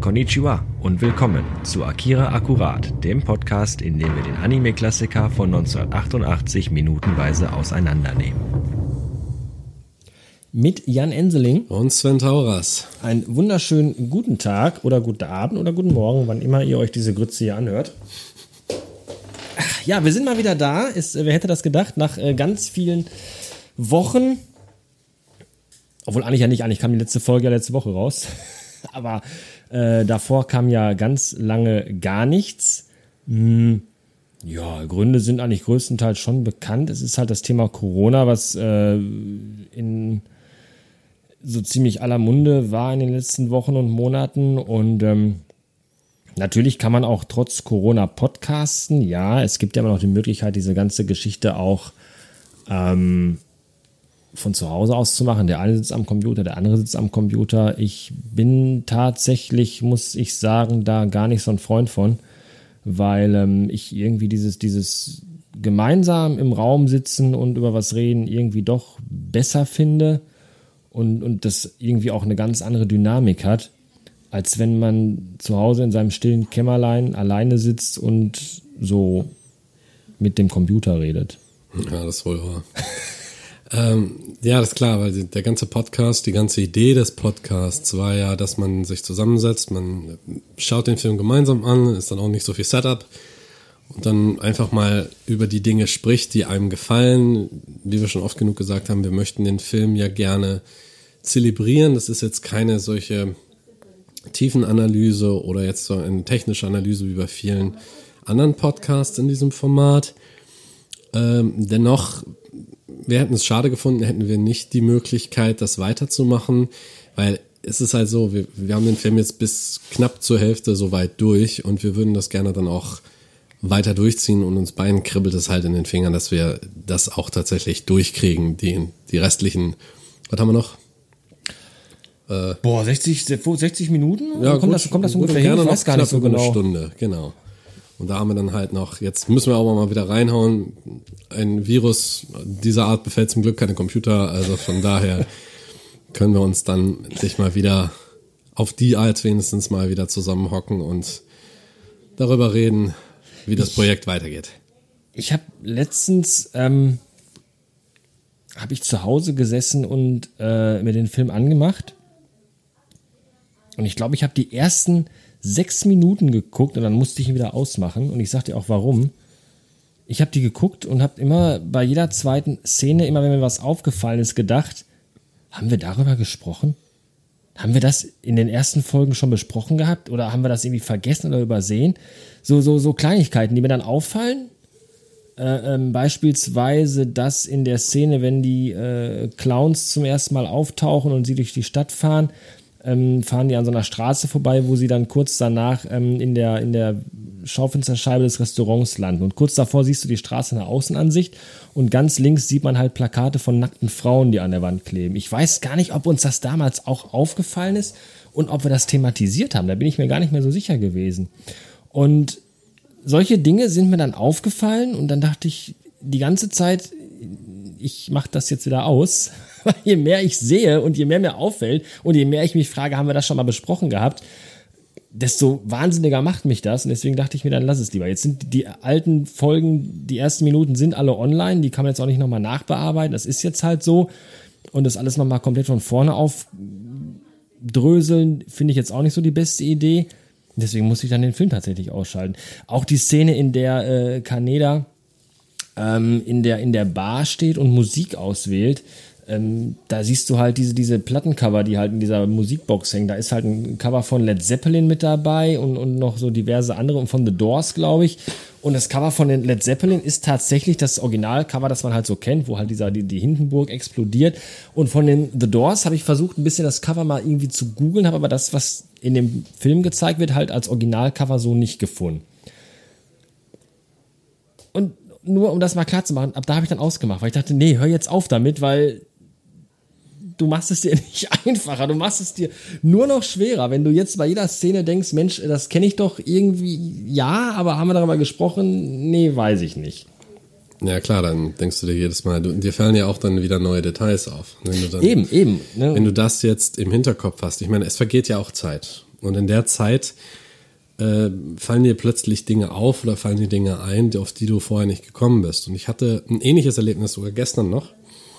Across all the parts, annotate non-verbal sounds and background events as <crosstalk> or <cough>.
Konnichiwa und willkommen zu Akira Akkurat, dem Podcast, in dem wir den Anime-Klassiker von 1988 minutenweise auseinandernehmen. Mit Jan Enseling. Und Sven Tauras. Einen wunderschönen guten Tag oder guten Abend oder guten Morgen, wann immer ihr euch diese Grütze hier anhört. Ja, wir sind mal wieder da. Ist, wer hätte das gedacht? Nach äh, ganz vielen Wochen. Obwohl eigentlich ja nicht, eigentlich kam die letzte Folge ja letzte Woche raus. <laughs> Aber äh, davor kam ja ganz lange gar nichts. Hm, ja, Gründe sind eigentlich größtenteils schon bekannt. Es ist halt das Thema Corona, was äh, in so ziemlich aller Munde war in den letzten Wochen und Monaten. Und ähm, natürlich kann man auch trotz Corona podcasten. Ja, es gibt ja immer noch die Möglichkeit, diese ganze Geschichte auch ähm, von zu Hause aus zu machen. Der eine sitzt am Computer, der andere sitzt am Computer. Ich bin tatsächlich, muss ich sagen, da gar nicht so ein Freund von, weil ähm, ich irgendwie dieses, dieses gemeinsam im Raum sitzen und über was reden irgendwie doch besser finde und, und das irgendwie auch eine ganz andere Dynamik hat, als wenn man zu Hause in seinem stillen Kämmerlein alleine sitzt und so mit dem Computer redet. Ja, das ist wohl wahr. <laughs> ähm, ja, das ist klar, weil der ganze Podcast, die ganze Idee des Podcasts war ja, dass man sich zusammensetzt, man schaut den Film gemeinsam an, ist dann auch nicht so viel Setup und dann einfach mal über die Dinge spricht, die einem gefallen. Wie wir schon oft genug gesagt haben, wir möchten den Film ja gerne zelebrieren. Das ist jetzt keine solche Tiefenanalyse oder jetzt so eine technische Analyse wie bei vielen anderen Podcasts in diesem Format. Ähm, dennoch, wir hätten es schade gefunden, hätten wir nicht die Möglichkeit, das weiterzumachen, weil es ist halt so, wir, wir haben den Film jetzt bis knapp zur Hälfte so weit durch und wir würden das gerne dann auch weiter durchziehen und uns beiden kribbelt es halt in den Fingern, dass wir das auch tatsächlich durchkriegen, die, die restlichen, was haben wir noch? Äh, Boah, 60, 60 Minuten? Ja, kommt, gut, das, kommt das ungefähr hin? Ich weiß gar nicht so genau. Eine Stunde, genau. Und da haben wir dann halt noch, jetzt müssen wir auch mal wieder reinhauen. Ein Virus dieser Art befällt zum Glück keine Computer, also von daher <laughs> können wir uns dann sich mal wieder auf die Art wenigstens mal wieder zusammenhocken und darüber reden, wie das Projekt weitergeht. Ich habe letztens ähm, habe ich zu Hause gesessen und äh, mir den Film angemacht. Und ich glaube, ich habe die ersten sechs Minuten geguckt und dann musste ich ihn wieder ausmachen. Und ich sagte auch, warum. Ich habe die geguckt und habe immer bei jeder zweiten Szene, immer wenn mir was aufgefallen ist, gedacht, haben wir darüber gesprochen? Haben wir das in den ersten Folgen schon besprochen gehabt oder haben wir das irgendwie vergessen oder übersehen? So, so, so Kleinigkeiten, die mir dann auffallen. Äh, ähm, beispielsweise das in der Szene, wenn die äh, Clowns zum ersten Mal auftauchen und sie durch die Stadt fahren, ähm, fahren die an so einer Straße vorbei, wo sie dann kurz danach ähm, in, der, in der Schaufensterscheibe des Restaurants landen. Und kurz davor siehst du die Straße in der Außenansicht und ganz links sieht man halt Plakate von nackten Frauen, die an der Wand kleben. Ich weiß gar nicht, ob uns das damals auch aufgefallen ist und ob wir das thematisiert haben. Da bin ich mir gar nicht mehr so sicher gewesen. Und solche Dinge sind mir dann aufgefallen und dann dachte ich die ganze Zeit, ich mache das jetzt wieder aus, weil <laughs> je mehr ich sehe und je mehr mir auffällt und je mehr ich mich frage, haben wir das schon mal besprochen gehabt, desto wahnsinniger macht mich das. Und deswegen dachte ich mir, dann lass es lieber. Jetzt sind die alten Folgen, die ersten Minuten sind alle online, die kann man jetzt auch nicht nochmal nachbearbeiten. Das ist jetzt halt so. Und das alles nochmal komplett von vorne aufdröseln, finde ich jetzt auch nicht so die beste Idee. Deswegen muss ich dann den Film tatsächlich ausschalten. Auch die Szene, in der äh, Kaneda ähm, in, der, in der Bar steht und Musik auswählt, ähm, da siehst du halt diese, diese Plattencover, die halt in dieser Musikbox hängen. Da ist halt ein Cover von Led Zeppelin mit dabei und, und noch so diverse andere und von The Doors, glaube ich. Und das Cover von den Led Zeppelin ist tatsächlich das Originalcover, das man halt so kennt, wo halt dieser, die, die Hindenburg explodiert. Und von den The Doors habe ich versucht, ein bisschen das Cover mal irgendwie zu googeln, habe aber das, was in dem Film gezeigt wird, halt als Originalcover so nicht gefunden. Und nur um das mal klar zu machen, ab da habe ich dann ausgemacht, weil ich dachte, nee, hör jetzt auf damit, weil du machst es dir <laughs> nicht einfacher, du machst es dir nur noch schwerer, wenn du jetzt bei jeder Szene denkst, Mensch, das kenne ich doch irgendwie, ja, aber haben wir darüber gesprochen? Nee, weiß ich nicht. Ja klar, dann denkst du dir jedes Mal, du, dir fallen ja auch dann wieder neue Details auf. Dann, eben, eben. Ne? Wenn du das jetzt im Hinterkopf hast, ich meine, es vergeht ja auch Zeit. Und in der Zeit äh, fallen dir plötzlich Dinge auf oder fallen dir Dinge ein, auf die du vorher nicht gekommen bist. Und ich hatte ein ähnliches Erlebnis sogar gestern noch.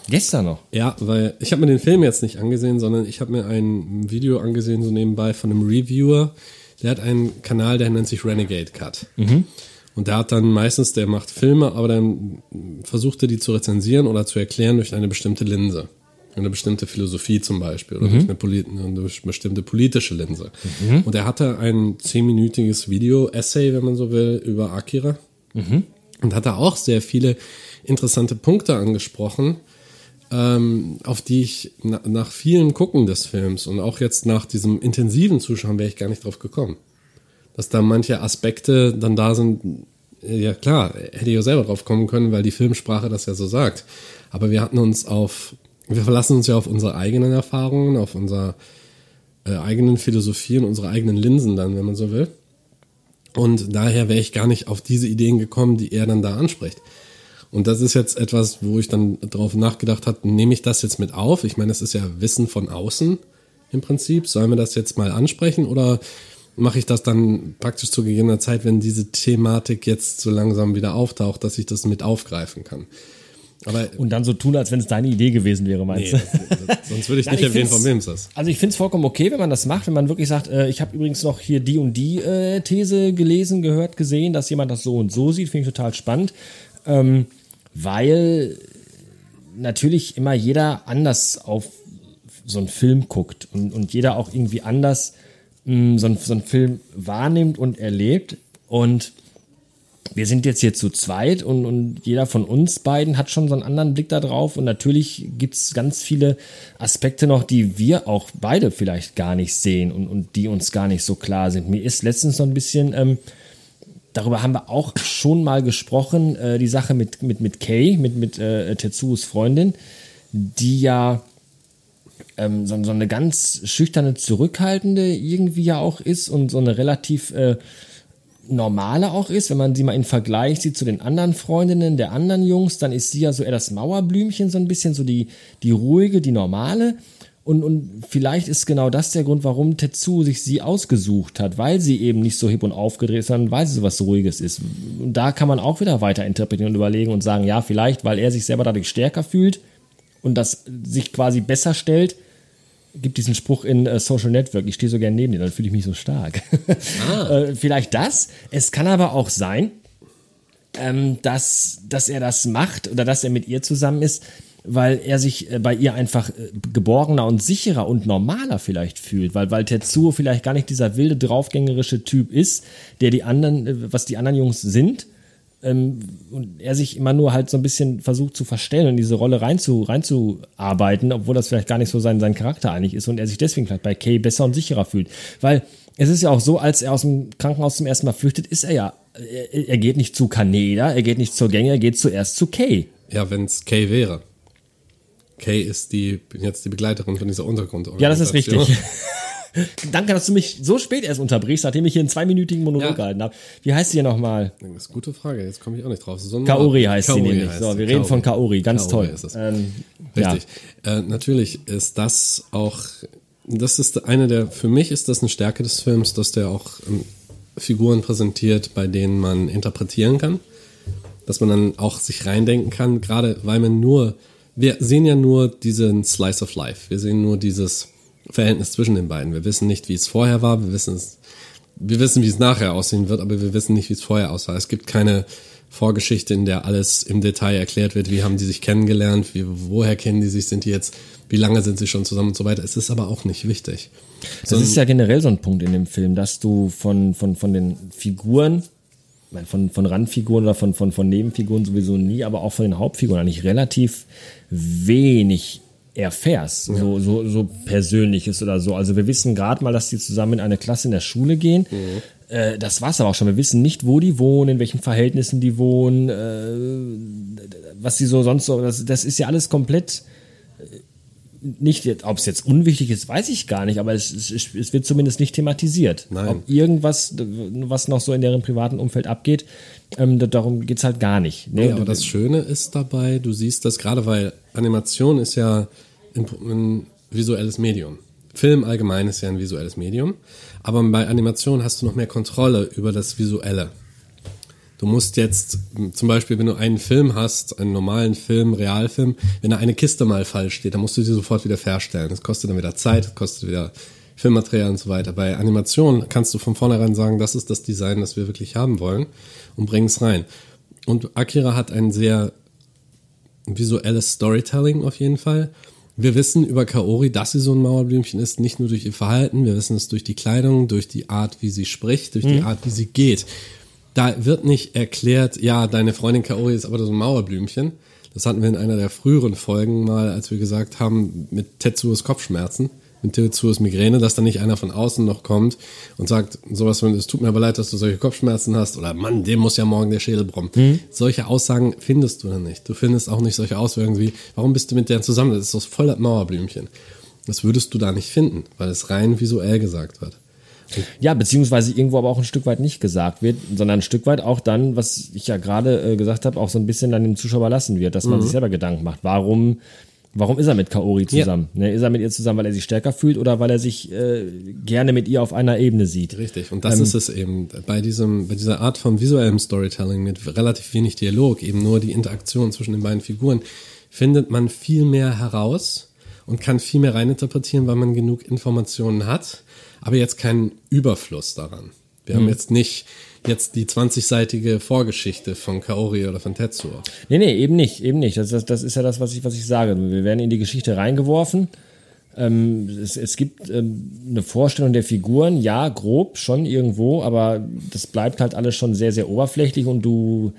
Gestern noch? Ja, weil ich habe mir den Film jetzt nicht angesehen, sondern ich habe mir ein Video angesehen, so nebenbei von einem Reviewer. Der hat einen Kanal, der nennt sich Renegade Cut. Mhm. Und der hat dann meistens, der macht Filme, aber dann versucht er die zu rezensieren oder zu erklären durch eine bestimmte Linse eine bestimmte Philosophie zum Beispiel oder mhm. durch eine, eine, bestimmte politische Linse. Mhm. Und er hatte ein zehnminütiges Video-Essay, wenn man so will, über Akira. Mhm. Und hat da auch sehr viele interessante Punkte angesprochen, ähm, auf die ich na, nach vielen Gucken des Films und auch jetzt nach diesem intensiven Zuschauen wäre ich gar nicht drauf gekommen. Dass da manche Aspekte dann da sind, ja klar, hätte ich auch selber drauf kommen können, weil die Filmsprache das ja so sagt. Aber wir hatten uns auf wir verlassen uns ja auf unsere eigenen Erfahrungen, auf unsere äh, eigenen Philosophien, unsere eigenen Linsen dann, wenn man so will. Und daher wäre ich gar nicht auf diese Ideen gekommen, die er dann da anspricht. Und das ist jetzt etwas, wo ich dann drauf nachgedacht habe, nehme ich das jetzt mit auf? Ich meine, das ist ja Wissen von außen im Prinzip. Sollen wir das jetzt mal ansprechen oder mache ich das dann praktisch zu gegebener Zeit, wenn diese Thematik jetzt so langsam wieder auftaucht, dass ich das mit aufgreifen kann? Aber und dann so tun, als wenn es deine Idee gewesen wäre, meinst nee, du? sonst würde ich <laughs> nicht erwähnen, von wem es ist. Also ich finde es vollkommen okay, wenn man das macht, wenn man wirklich sagt, äh, ich habe übrigens noch hier die und die äh, These gelesen, gehört, gesehen, dass jemand das so und so sieht, finde ich total spannend. Ähm, weil natürlich immer jeder anders auf so einen Film guckt und, und jeder auch irgendwie anders mh, so, einen, so einen Film wahrnimmt und erlebt. Und wir sind jetzt hier zu zweit und, und jeder von uns beiden hat schon so einen anderen Blick da drauf. Und natürlich gibt's ganz viele Aspekte noch, die wir auch beide vielleicht gar nicht sehen und, und die uns gar nicht so klar sind. Mir ist letztens so ein bisschen, ähm, darüber haben wir auch schon mal gesprochen, äh, die Sache mit, mit, mit Kay, mit, mit äh, Tetsuos Freundin, die ja ähm, so, so eine ganz schüchterne, zurückhaltende irgendwie ja auch ist und so eine relativ äh, normale auch ist, wenn man sie mal in Vergleich sieht zu den anderen Freundinnen der anderen Jungs, dann ist sie ja so eher das Mauerblümchen, so ein bisschen so die, die ruhige, die normale. Und, und vielleicht ist genau das der Grund, warum Tetsu sich sie ausgesucht hat, weil sie eben nicht so hip und aufgedreht ist, sondern weil sie so was Ruhiges ist. Und da kann man auch wieder weiter interpretieren und überlegen und sagen, ja, vielleicht, weil er sich selber dadurch stärker fühlt und das sich quasi besser stellt, gibt diesen Spruch in äh, Social Network, ich stehe so gern neben dir, dann fühle ich mich so stark. Ah. <laughs> äh, vielleicht das. Es kann aber auch sein, ähm, dass, dass er das macht oder dass er mit ihr zusammen ist, weil er sich äh, bei ihr einfach äh, geborgener und sicherer und normaler vielleicht fühlt, weil, weil Tetsuo vielleicht gar nicht dieser wilde, draufgängerische Typ ist, der die anderen, äh, was die anderen Jungs sind, ähm, und er sich immer nur halt so ein bisschen versucht zu verstellen und diese Rolle reinzu, reinzuarbeiten, obwohl das vielleicht gar nicht so sein, sein Charakter eigentlich ist und er sich deswegen vielleicht bei Kay besser und sicherer fühlt. Weil es ist ja auch so, als er aus dem Krankenhaus zum ersten Mal flüchtet, ist er ja, er, er geht nicht zu Kaneda, er geht nicht zur Gänge, er geht zuerst zu Kay. Ja, wenn es Kay wäre. Kay ist die, jetzt die Begleiterin von dieser Untergrund. Ja, das ist richtig. <laughs> Danke, dass du mich so spät erst unterbrichst, nachdem ich hier einen zweiminütigen Monolog ja. gehalten habe. Wie heißt sie hier nochmal? Das ist eine gute Frage, jetzt komme ich auch nicht drauf. So Kaori heißt Kaori sie nämlich. Heißt so, wir reden Kaori. von Kaori, ganz Kaori toll. Ähm, Richtig. Ja. Äh, natürlich ist das auch, das ist eine der, für mich ist das eine Stärke des Films, dass der auch ähm, Figuren präsentiert, bei denen man interpretieren kann. Dass man dann auch sich reindenken kann, gerade weil man nur, wir sehen ja nur diesen Slice of Life. Wir sehen nur dieses, Verhältnis zwischen den beiden. Wir wissen nicht, wie es vorher war, wir wissen es, wir wissen, wie es nachher aussehen wird, aber wir wissen nicht, wie es vorher aussah. Es gibt keine Vorgeschichte, in der alles im Detail erklärt wird, wie haben die sich kennengelernt, wie, woher kennen die sich, sind die jetzt, wie lange sind sie schon zusammen und so weiter. Es ist aber auch nicht wichtig. Das Sondern, ist ja generell so ein Punkt in dem Film, dass du von, von, von den Figuren, von, von Randfiguren oder von, von, von Nebenfiguren sowieso nie, aber auch von den Hauptfiguren eigentlich relativ wenig erfährst, ja. so, so, so Persönliches oder so. Also wir wissen gerade mal, dass die zusammen in eine Klasse in der Schule gehen. Mhm. Äh, das war's aber auch schon. Wir wissen nicht, wo die wohnen, in welchen Verhältnissen die wohnen, äh, was sie so sonst so. Das, das ist ja alles komplett nicht, ob es jetzt unwichtig ist, weiß ich gar nicht, aber es, es, es wird zumindest nicht thematisiert. Nein. Ob irgendwas, was noch so in deren privaten Umfeld abgeht, ähm, darum geht's halt gar nicht. Ne? Nee, aber das Schöne ist dabei, du siehst das gerade, weil Animation ist ja ein, ein visuelles Medium. Film allgemein ist ja ein visuelles Medium, aber bei Animation hast du noch mehr Kontrolle über das Visuelle. Du musst jetzt zum Beispiel, wenn du einen Film hast, einen normalen Film, Realfilm, wenn da eine Kiste mal falsch steht, dann musst du sie sofort wieder verstellen. Das kostet dann wieder Zeit, das kostet wieder Filmmaterial und so weiter. Bei Animation kannst du von vornherein sagen, das ist das Design, das wir wirklich haben wollen und bring es rein. Und Akira hat ein sehr visuelles Storytelling auf jeden Fall. Wir wissen über Kaori, dass sie so ein Mauerblümchen ist, nicht nur durch ihr Verhalten, wir wissen es durch die Kleidung, durch die Art, wie sie spricht, durch mhm. die Art, wie sie geht da wird nicht erklärt, ja, deine Freundin Kaori ist aber so ein Mauerblümchen. Das hatten wir in einer der früheren Folgen mal, als wir gesagt haben, mit Tetsuos Kopfschmerzen, mit Tetsuos Migräne, dass da nicht einer von außen noch kommt und sagt, sowas von, es tut mir aber leid, dass du solche Kopfschmerzen hast oder Mann, dem muss ja morgen der Schädel brummen. Mhm. Solche Aussagen findest du dann nicht. Du findest auch nicht solche Auswirkungen wie, warum bist du mit der zusammen? Das ist so voll das Mauerblümchen. Das würdest du da nicht finden, weil es rein visuell gesagt wird. Ja, beziehungsweise irgendwo aber auch ein Stück weit nicht gesagt wird, sondern ein Stück weit auch dann, was ich ja gerade äh, gesagt habe, auch so ein bisschen dann dem Zuschauer lassen wird, dass man mhm. sich selber Gedanken macht. Warum, warum ist er mit Kaori zusammen? Ja. Ne, ist er mit ihr zusammen, weil er sich stärker fühlt oder weil er sich äh, gerne mit ihr auf einer Ebene sieht? Richtig. Und das ähm, ist es eben bei diesem, bei dieser Art von visuellem Storytelling mit relativ wenig Dialog, eben nur die Interaktion zwischen den beiden Figuren, findet man viel mehr heraus und kann viel mehr reininterpretieren, weil man genug Informationen hat aber jetzt keinen Überfluss daran. Wir mhm. haben jetzt nicht jetzt die 20-seitige Vorgeschichte von Kaori oder von Tetsuo. Nee, nee, eben nicht, eben nicht. Das, das, das ist ja das, was ich, was ich sage. Wir werden in die Geschichte reingeworfen. Ähm, es, es gibt ähm, eine Vorstellung der Figuren, ja, grob schon irgendwo, aber das bleibt halt alles schon sehr, sehr oberflächlich und du,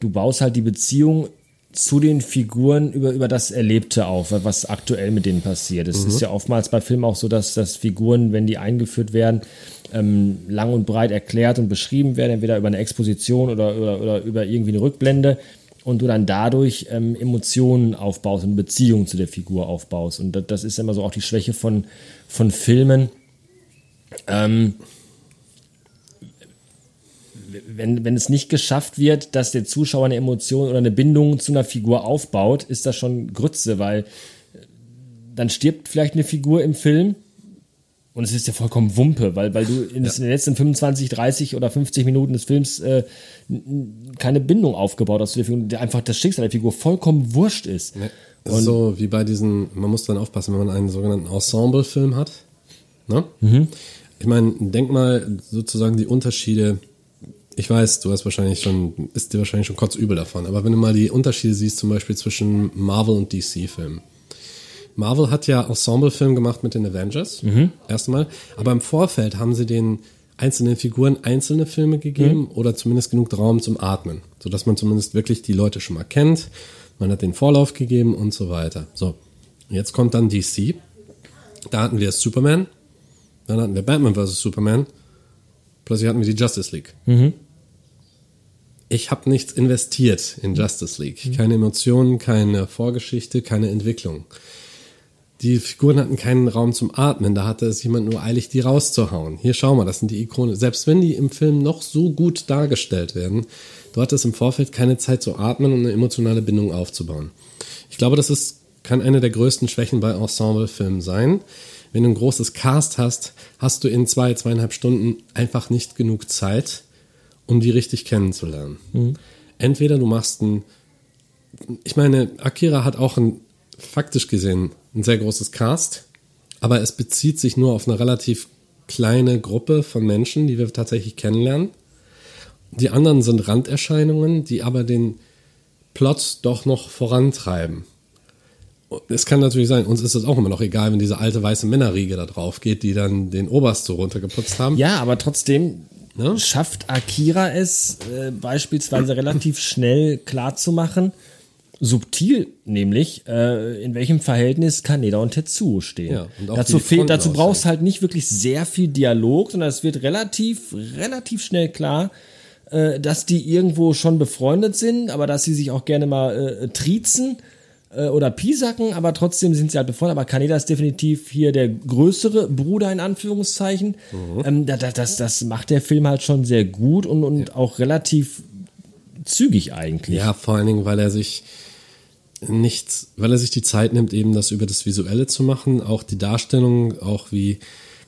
du baust halt die Beziehung zu den Figuren über, über das Erlebte auf, was aktuell mit denen passiert. Es mhm. ist ja oftmals bei Filmen auch so, dass, dass Figuren, wenn die eingeführt werden, ähm, lang und breit erklärt und beschrieben werden, entweder über eine Exposition oder, oder, oder über irgendwie eine Rückblende und du dann dadurch ähm, Emotionen aufbaust und Beziehungen zu der Figur aufbaust. Und das, das ist immer so auch die Schwäche von, von Filmen. Ähm, wenn, wenn es nicht geschafft wird, dass der Zuschauer eine Emotion oder eine Bindung zu einer Figur aufbaut, ist das schon Grütze, weil dann stirbt vielleicht eine Figur im Film und es ist ja vollkommen Wumpe, weil, weil du in, ja. den letzten 25, 30 oder 50 Minuten des Films äh, keine Bindung aufgebaut hast zu der Figur, der einfach das Schicksal der Figur vollkommen wurscht ist. Ja. Und so wie bei diesen, man muss dann aufpassen, wenn man einen sogenannten Ensemble-Film hat. Ne? Mhm. Ich meine, denk mal sozusagen die Unterschiede ich weiß, du hast wahrscheinlich schon, ist dir wahrscheinlich schon kotzübel davon, aber wenn du mal die Unterschiede siehst, zum Beispiel zwischen Marvel und DC-Filmen. Marvel hat ja Ensemble-Film gemacht mit den Avengers, mhm. erstmal, aber im Vorfeld haben sie den einzelnen Figuren einzelne Filme gegeben mhm. oder zumindest genug Raum zum Atmen, sodass man zumindest wirklich die Leute schon mal kennt. Man hat den Vorlauf gegeben und so weiter. So, jetzt kommt dann DC. Da hatten wir Superman, dann hatten wir Batman vs. Superman, plötzlich hatten wir die Justice League. Mhm ich habe nichts investiert in Justice League. Keine Emotionen, keine Vorgeschichte, keine Entwicklung. Die Figuren hatten keinen Raum zum Atmen, da hatte es jemand nur eilig, die rauszuhauen. Hier schau mal, das sind die Ikone. Selbst wenn die im Film noch so gut dargestellt werden, du hattest im Vorfeld keine Zeit zu atmen und eine emotionale Bindung aufzubauen. Ich glaube, das ist, kann eine der größten Schwächen bei Ensemble-Filmen sein. Wenn du ein großes Cast hast, hast du in zwei, zweieinhalb Stunden einfach nicht genug Zeit, um die richtig kennenzulernen. Mhm. Entweder du machst ein, ich meine, Akira hat auch ein, faktisch gesehen ein sehr großes Cast, aber es bezieht sich nur auf eine relativ kleine Gruppe von Menschen, die wir tatsächlich kennenlernen. Die anderen sind Randerscheinungen, die aber den Plot doch noch vorantreiben. Es kann natürlich sein, uns ist es auch immer noch egal, wenn diese alte weiße Männerriege da drauf geht, die dann den Oberst so runtergeputzt haben. Ja, aber trotzdem, ne? schafft Akira es äh, beispielsweise relativ schnell klarzumachen, subtil nämlich, äh, in welchem Verhältnis Kaneda und Tetsuo stehen. Ja, und dazu fehlt, dazu brauchst halt nicht wirklich sehr viel Dialog, sondern es wird relativ, relativ schnell klar, äh, dass die irgendwo schon befreundet sind, aber dass sie sich auch gerne mal äh, triezen äh, oder Pisacken, aber trotzdem sind sie halt befreundet. Aber Kaneda ist definitiv hier der größere Bruder in Anführungszeichen. Mhm. Ähm, das, das, das macht der Film halt schon sehr gut und, und ja. auch relativ zügig eigentlich. Ja, vor allen Dingen, weil er sich nicht, weil er sich die Zeit nimmt, eben das über das Visuelle zu machen, auch die Darstellung, auch wie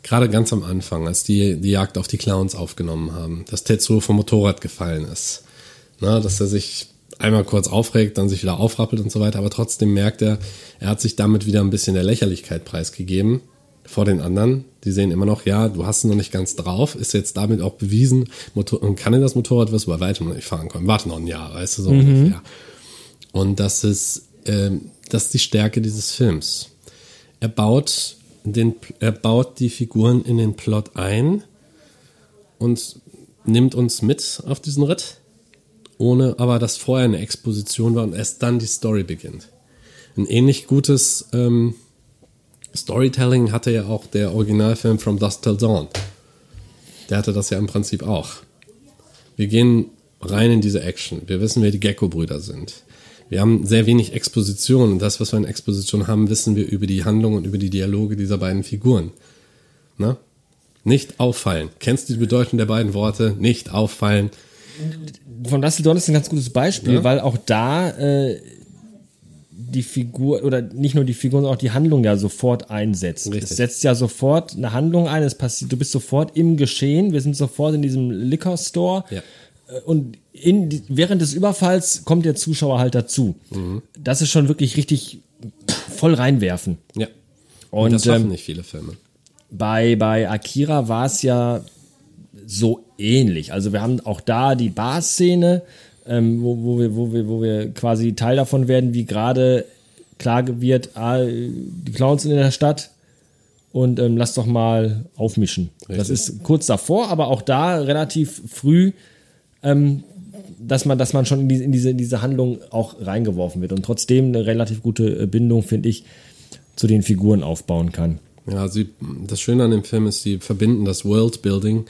gerade ganz am Anfang, als die die Jagd auf die Clowns aufgenommen haben, dass Tetsuo vom Motorrad gefallen ist. Na, dass er sich einmal kurz aufregt, dann sich wieder aufrappelt und so weiter, aber trotzdem merkt er, er hat sich damit wieder ein bisschen der Lächerlichkeit preisgegeben vor den anderen. Die sehen immer noch, ja, du hast es noch nicht ganz drauf, ist jetzt damit auch bewiesen, Motor und kann er das Motorrad, wirst du bei weitem noch nicht fahren können. Warte noch ein Jahr, weißt du, so mhm. ungefähr. Und das ist, äh, das ist die Stärke dieses Films. Er baut den, er baut die Figuren in den Plot ein und nimmt uns mit auf diesen Ritt, ohne aber dass vorher eine Exposition war und erst dann die Story beginnt. Ein ähnlich gutes ähm, Storytelling hatte ja auch der Originalfilm From Dusk Till Dawn. Der hatte das ja im Prinzip auch. Wir gehen rein in diese Action. Wir wissen, wer die Gecko-Brüder sind. Wir haben sehr wenig Exposition und das, was wir in Exposition haben, wissen wir über die Handlung und über die Dialoge dieser beiden Figuren. Na? Nicht auffallen. Kennst du die Bedeutung der beiden Worte? Nicht auffallen. Von Dusty Dawn ist ein ganz gutes Beispiel, ja? weil auch da äh, die Figur oder nicht nur die Figur, sondern auch die Handlung ja sofort einsetzt. Richtig. Es setzt ja sofort eine Handlung ein, es passiert, du bist sofort im Geschehen, wir sind sofort in diesem Liquor Store. Ja. Äh, und in, während des Überfalls kommt der Zuschauer halt dazu. Mhm. Das ist schon wirklich richtig voll reinwerfen. Ja. Und, und das schaffen ähm, nicht viele Filme. Bei, bei Akira war es ja so ähnlich. Also wir haben auch da die Bar-Szene, ähm, wo, wo, wir, wo, wir, wo wir quasi Teil davon werden, wie gerade klar wird, ah, die Clowns sind in der Stadt und ähm, lass doch mal aufmischen. Richtig. Das ist kurz davor, aber auch da relativ früh ähm, dass man, dass man schon in diese, in diese, in diese Handlung auch reingeworfen wird und trotzdem eine relativ gute äh, Bindung, finde ich, zu den Figuren aufbauen kann. Ja, sie, das Schöne an dem Film ist, sie verbinden das Worldbuilding,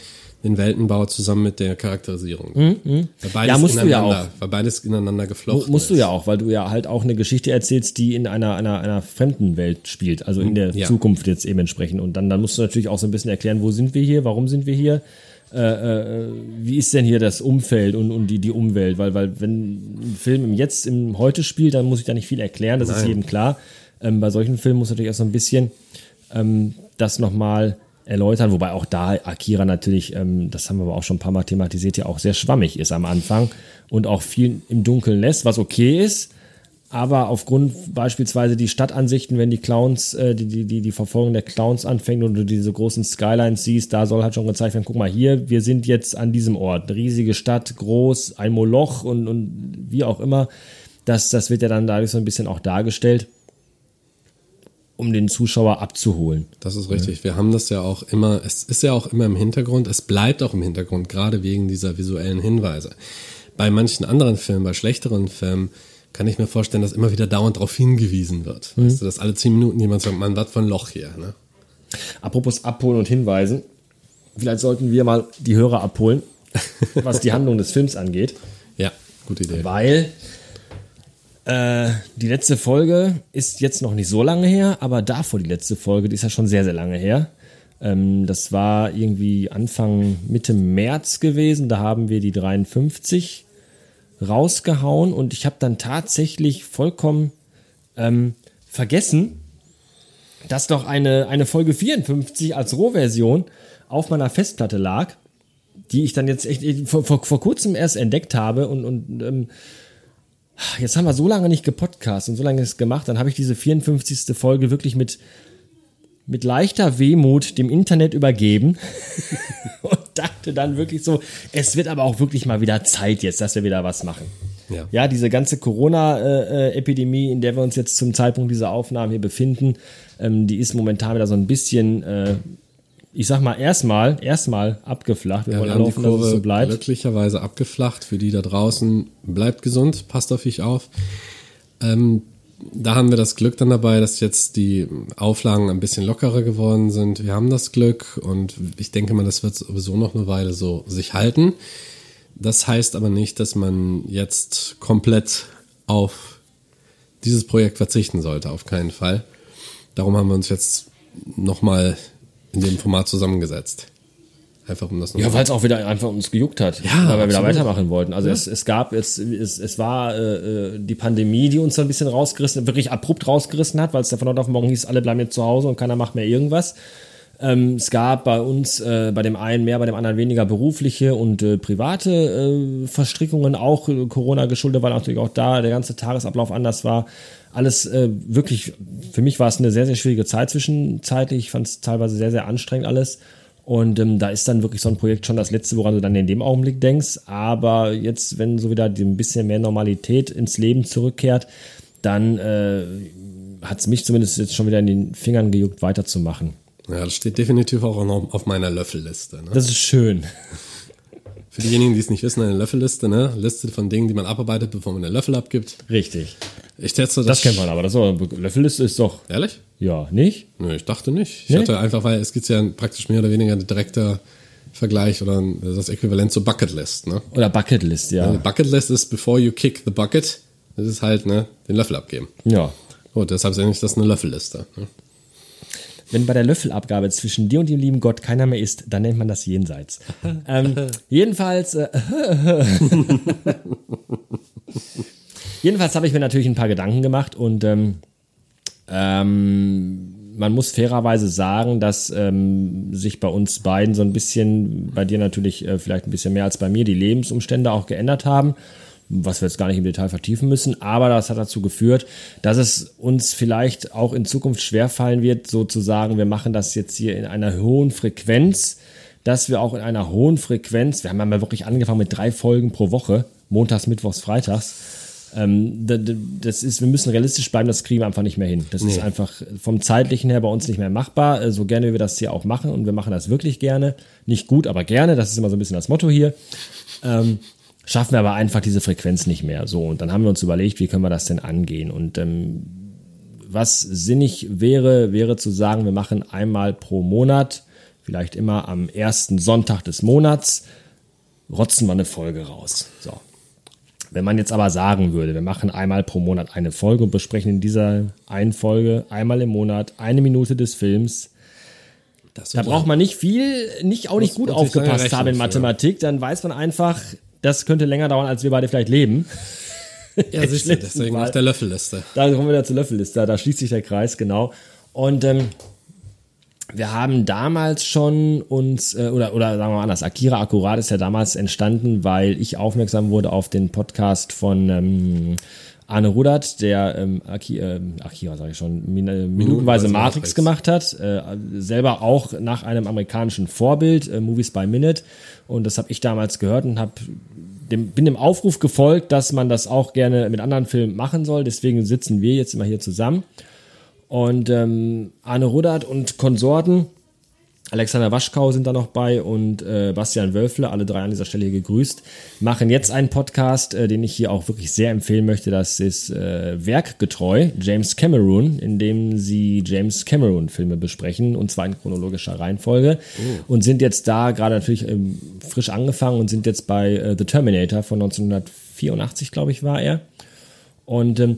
den Weltenbau zusammen mit der Charakterisierung. Mhm, mhm. ja, musst du ja auch. Weil beides ineinander geflochten Musst ist. du ja auch, weil du ja halt auch eine Geschichte erzählst, die in einer, einer, einer fremden Welt spielt, also in der ja. Zukunft jetzt eben entsprechend. Und dann, dann musst du natürlich auch so ein bisschen erklären, wo sind wir hier, warum sind wir hier, äh, äh, wie ist denn hier das Umfeld und, und die, die Umwelt? Weil, weil wenn ein Film im Jetzt, im Heute spielt, dann muss ich da nicht viel erklären, das Nein. ist jedem klar. Ähm, bei solchen Filmen muss natürlich auch so ein bisschen ähm, das nochmal erläutern, wobei auch da Akira natürlich, ähm, das haben wir aber auch schon ein paar Mal thematisiert, ja auch sehr schwammig ist am Anfang und auch viel im Dunkeln lässt, was okay ist. Aber aufgrund beispielsweise die Stadtansichten, wenn die Clowns, äh, die, die, die, die Verfolgung der Clowns anfängt und du diese großen Skylines siehst, da soll halt schon gezeigt werden, guck mal hier, wir sind jetzt an diesem Ort, riesige Stadt, groß, ein Moloch und, und wie auch immer. Das, das wird ja dann dadurch so ein bisschen auch dargestellt, um den Zuschauer abzuholen. Das ist richtig. Ja. Wir haben das ja auch immer, es ist ja auch immer im Hintergrund, es bleibt auch im Hintergrund, gerade wegen dieser visuellen Hinweise. Bei manchen anderen Filmen, bei schlechteren Filmen, kann ich mir vorstellen, dass immer wieder dauernd darauf hingewiesen wird. Mhm. Weißt du, dass alle zehn Minuten jemand sagt, man, was für ein Loch hier. Ne? Apropos abholen und hinweisen. Vielleicht sollten wir mal die Hörer abholen, <laughs> was die Handlung des Films angeht. Ja, gute Idee. Weil äh, die letzte Folge ist jetzt noch nicht so lange her, aber davor die letzte Folge, die ist ja schon sehr, sehr lange her. Ähm, das war irgendwie Anfang, Mitte März gewesen. Da haben wir die 53 rausgehauen und ich habe dann tatsächlich vollkommen ähm, vergessen, dass doch eine, eine Folge 54 als Rohversion auf meiner Festplatte lag, die ich dann jetzt echt vor, vor, vor kurzem erst entdeckt habe und, und ähm, jetzt haben wir so lange nicht gepodcast und so lange es gemacht, dann habe ich diese 54. Folge wirklich mit mit leichter Wehmut dem Internet übergeben <laughs> und dachte dann wirklich so, es wird aber auch wirklich mal wieder Zeit jetzt, dass wir wieder was machen. Ja, ja diese ganze Corona-Epidemie, in der wir uns jetzt zum Zeitpunkt dieser Aufnahmen hier befinden, ähm, die ist momentan wieder so ein bisschen, äh, ich sag mal, erstmal, erstmal abgeflacht. Wir ja, wollen wir hoffen, dass es so bleibt. Glücklicherweise abgeflacht. Für die da draußen, bleibt gesund, passt auf euch auf. Ähm, da haben wir das Glück dann dabei, dass jetzt die Auflagen ein bisschen lockerer geworden sind. Wir haben das Glück und ich denke mal, das wird sowieso noch eine Weile so sich halten. Das heißt aber nicht, dass man jetzt komplett auf dieses Projekt verzichten sollte, auf keinen Fall. Darum haben wir uns jetzt nochmal in dem Format zusammengesetzt. Einfach um das Ja, weil es auch wieder einfach uns gejuckt hat, Ja, weil wir wieder absolut. weitermachen wollten. Also es, es gab, es, es, es war äh, äh, die Pandemie, die uns so ein bisschen rausgerissen, wirklich abrupt rausgerissen hat, weil es ja von heute auf morgen hieß, alle bleiben jetzt zu Hause und keiner macht mehr irgendwas. Ähm, es gab bei uns, äh, bei dem einen mehr, bei dem anderen weniger berufliche und äh, private äh, Verstrickungen, auch äh, Corona geschuldet, weil natürlich auch da der ganze Tagesablauf anders war. Alles äh, wirklich, für mich war es eine sehr, sehr schwierige Zeit zwischenzeitlich. Ich fand es teilweise sehr, sehr anstrengend alles. Und ähm, da ist dann wirklich so ein Projekt schon das Letzte, woran du dann in dem Augenblick denkst. Aber jetzt, wenn so wieder ein bisschen mehr Normalität ins Leben zurückkehrt, dann äh, hat es mich zumindest jetzt schon wieder in den Fingern gejuckt, weiterzumachen. Ja, das steht definitiv auch noch auf meiner Löffelliste. Ne? Das ist schön. <laughs> Für diejenigen, die es nicht wissen, eine Löffelliste, ne? Liste von Dingen, die man abarbeitet, bevor man den Löffel abgibt. Richtig. Ich teste das. Das kennt man aber. Das ist auch, Löffelliste ist doch, Ehrlich? ja, nicht? Nö, ich dachte nicht. Ich Nee? hatte einfach, weil es gibt ja praktisch mehr oder weniger ein direkter Vergleich oder das Äquivalent zur Bucketlist, ne? Oder Bucketlist, ja. Eine Bucketlist ist before you kick the bucket. Das ist halt, ne, den Löffel abgeben. Ja. Gut, deshalb ist eigentlich das eine Löffelliste. Ne? Wenn bei der Löffelabgabe zwischen dir und dem lieben Gott keiner mehr ist, dann nennt man das Jenseits. <laughs> ähm, jedenfalls, äh, <laughs> jedenfalls habe ich mir natürlich ein paar Gedanken gemacht und ähm, ähm, man muss fairerweise sagen, dass ähm, sich bei uns beiden so ein bisschen, bei dir natürlich äh, vielleicht ein bisschen mehr als bei mir, die Lebensumstände auch geändert haben, was wir jetzt gar nicht im Detail vertiefen müssen, aber das hat dazu geführt, dass es uns vielleicht auch in Zukunft schwerfallen wird, sozusagen, wir machen das jetzt hier in einer hohen Frequenz, dass wir auch in einer hohen Frequenz, wir haben ja mal wirklich angefangen mit drei Folgen pro Woche, montags, mittwochs, freitags, ähm, das ist, wir müssen realistisch bleiben, das kriegen wir einfach nicht mehr hin. Das ist einfach vom zeitlichen her bei uns nicht mehr machbar, äh, so gerne wir das hier auch machen und wir machen das wirklich gerne. Nicht gut, aber gerne, das ist immer so ein bisschen das Motto hier. Schaffen wir aber einfach diese Frequenz nicht mehr. So, und dann haben wir uns überlegt, wie können wir das denn angehen? Und ähm, was sinnig wäre, wäre zu sagen, wir machen einmal pro Monat, vielleicht immer am ersten Sonntag des Monats, rotzen wir eine Folge raus. So. Wenn man jetzt aber sagen würde, wir machen einmal pro Monat eine Folge und besprechen in dieser einen Folge einmal im Monat eine Minute des Films, da braucht man nicht viel, nicht auch nicht gut aufgepasst haben in. Mathematik, dann weiß man einfach, das könnte länger dauern, als wir beide vielleicht leben. <laughs> Ja, schlimmsten deswegen auf der Löffelliste. Da kommen wir wieder zur Löffelliste, da schließt sich der Kreis, genau. Und ähm, wir haben damals schon uns, äh, oder, oder sagen wir mal anders, Akira Akkurat ist ja damals entstanden, weil ich aufmerksam wurde auf den Podcast von ähm, Arne Rudert, der ähm, Aki, äh, Akira, sage ich schon, min, äh, minutenweise Matrix Matrix. gemacht hat, äh, selber auch nach einem amerikanischen Vorbild, äh, Movies by Minute. Und das habe ich damals gehört und habe dem, bin dem Aufruf gefolgt, dass man das auch gerne mit anderen Filmen machen soll. Deswegen sitzen wir jetzt immer hier zusammen. Und ähm, Arne Rudert und Konsorten, Alexander Waschkau sind da noch bei und äh, Bastian Wölfle, alle drei an dieser Stelle hier gegrüßt, machen jetzt einen Podcast, äh, den ich hier auch wirklich sehr empfehlen möchte. Das ist äh, Werkgetreu, James Cameron, in dem sie James Cameron Filme besprechen und zwar in chronologischer Reihenfolge und sind jetzt da gerade natürlich ähm, frisch angefangen und sind jetzt bei äh, The Terminator von 1984, glaube ich, war er. Und ähm,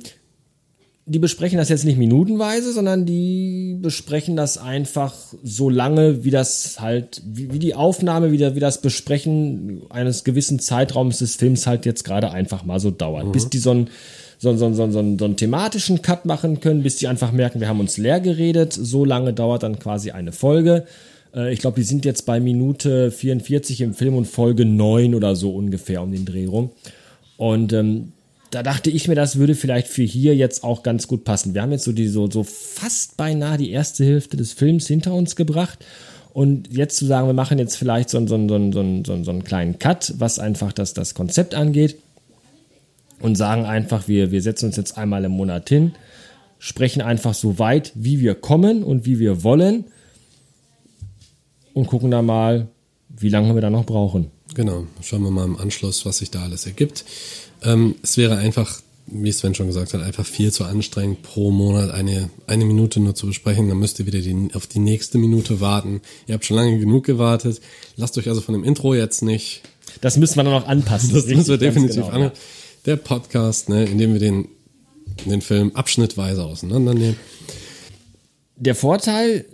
die besprechen das jetzt nicht minutenweise, sondern die besprechen das einfach so lange, wie das halt, wie, wie die Aufnahme, wie, der, wie das Besprechen eines gewissen Zeitraums des Films halt jetzt gerade einfach mal so dauert. Bis die so einen so, so, so, so, so einen thematischen Cut machen können, bis die einfach merken, wir haben uns leer geredet. So lange dauert dann quasi eine Folge. Äh, Ich glaube, die sind jetzt bei Minute 44 im Film und Folge 9 oder so ungefähr um den Dreh rum. Und ähm, da dachte ich mir, das würde vielleicht für hier jetzt auch ganz gut passen. Wir haben jetzt so die so, so fast beinahe die erste Hälfte des Films hinter uns gebracht. Und jetzt zu sagen, wir machen jetzt vielleicht so, einen- so, einen- so, einen- so, einen- so, einen- kleinen Cut, was einfach das, das Konzept angeht. Und sagen einfach, wir, wir setzen uns jetzt einmal im Monat hin, sprechen einfach so weit, wie wir kommen und wie wir wollen. Und gucken da mal, wie lange wir da noch brauchen. Genau, schauen wir mal im Anschluss, was sich da alles ergibt. Ähm, es wäre einfach, wie Sven schon gesagt hat, einfach viel zu anstrengend, pro Monat eine, eine Minute nur zu besprechen. Dann müsst ihr wieder die, auf die nächste Minute warten. Ihr habt schon lange genug gewartet. Lasst euch also von dem Intro jetzt nicht. Das müssen wir dann noch anpassen. <laughs> Das müssen wir definitiv genau, an. Der Podcast, ne, in dem wir den, den Film abschnittweise auseinandernehmen. der Vorteil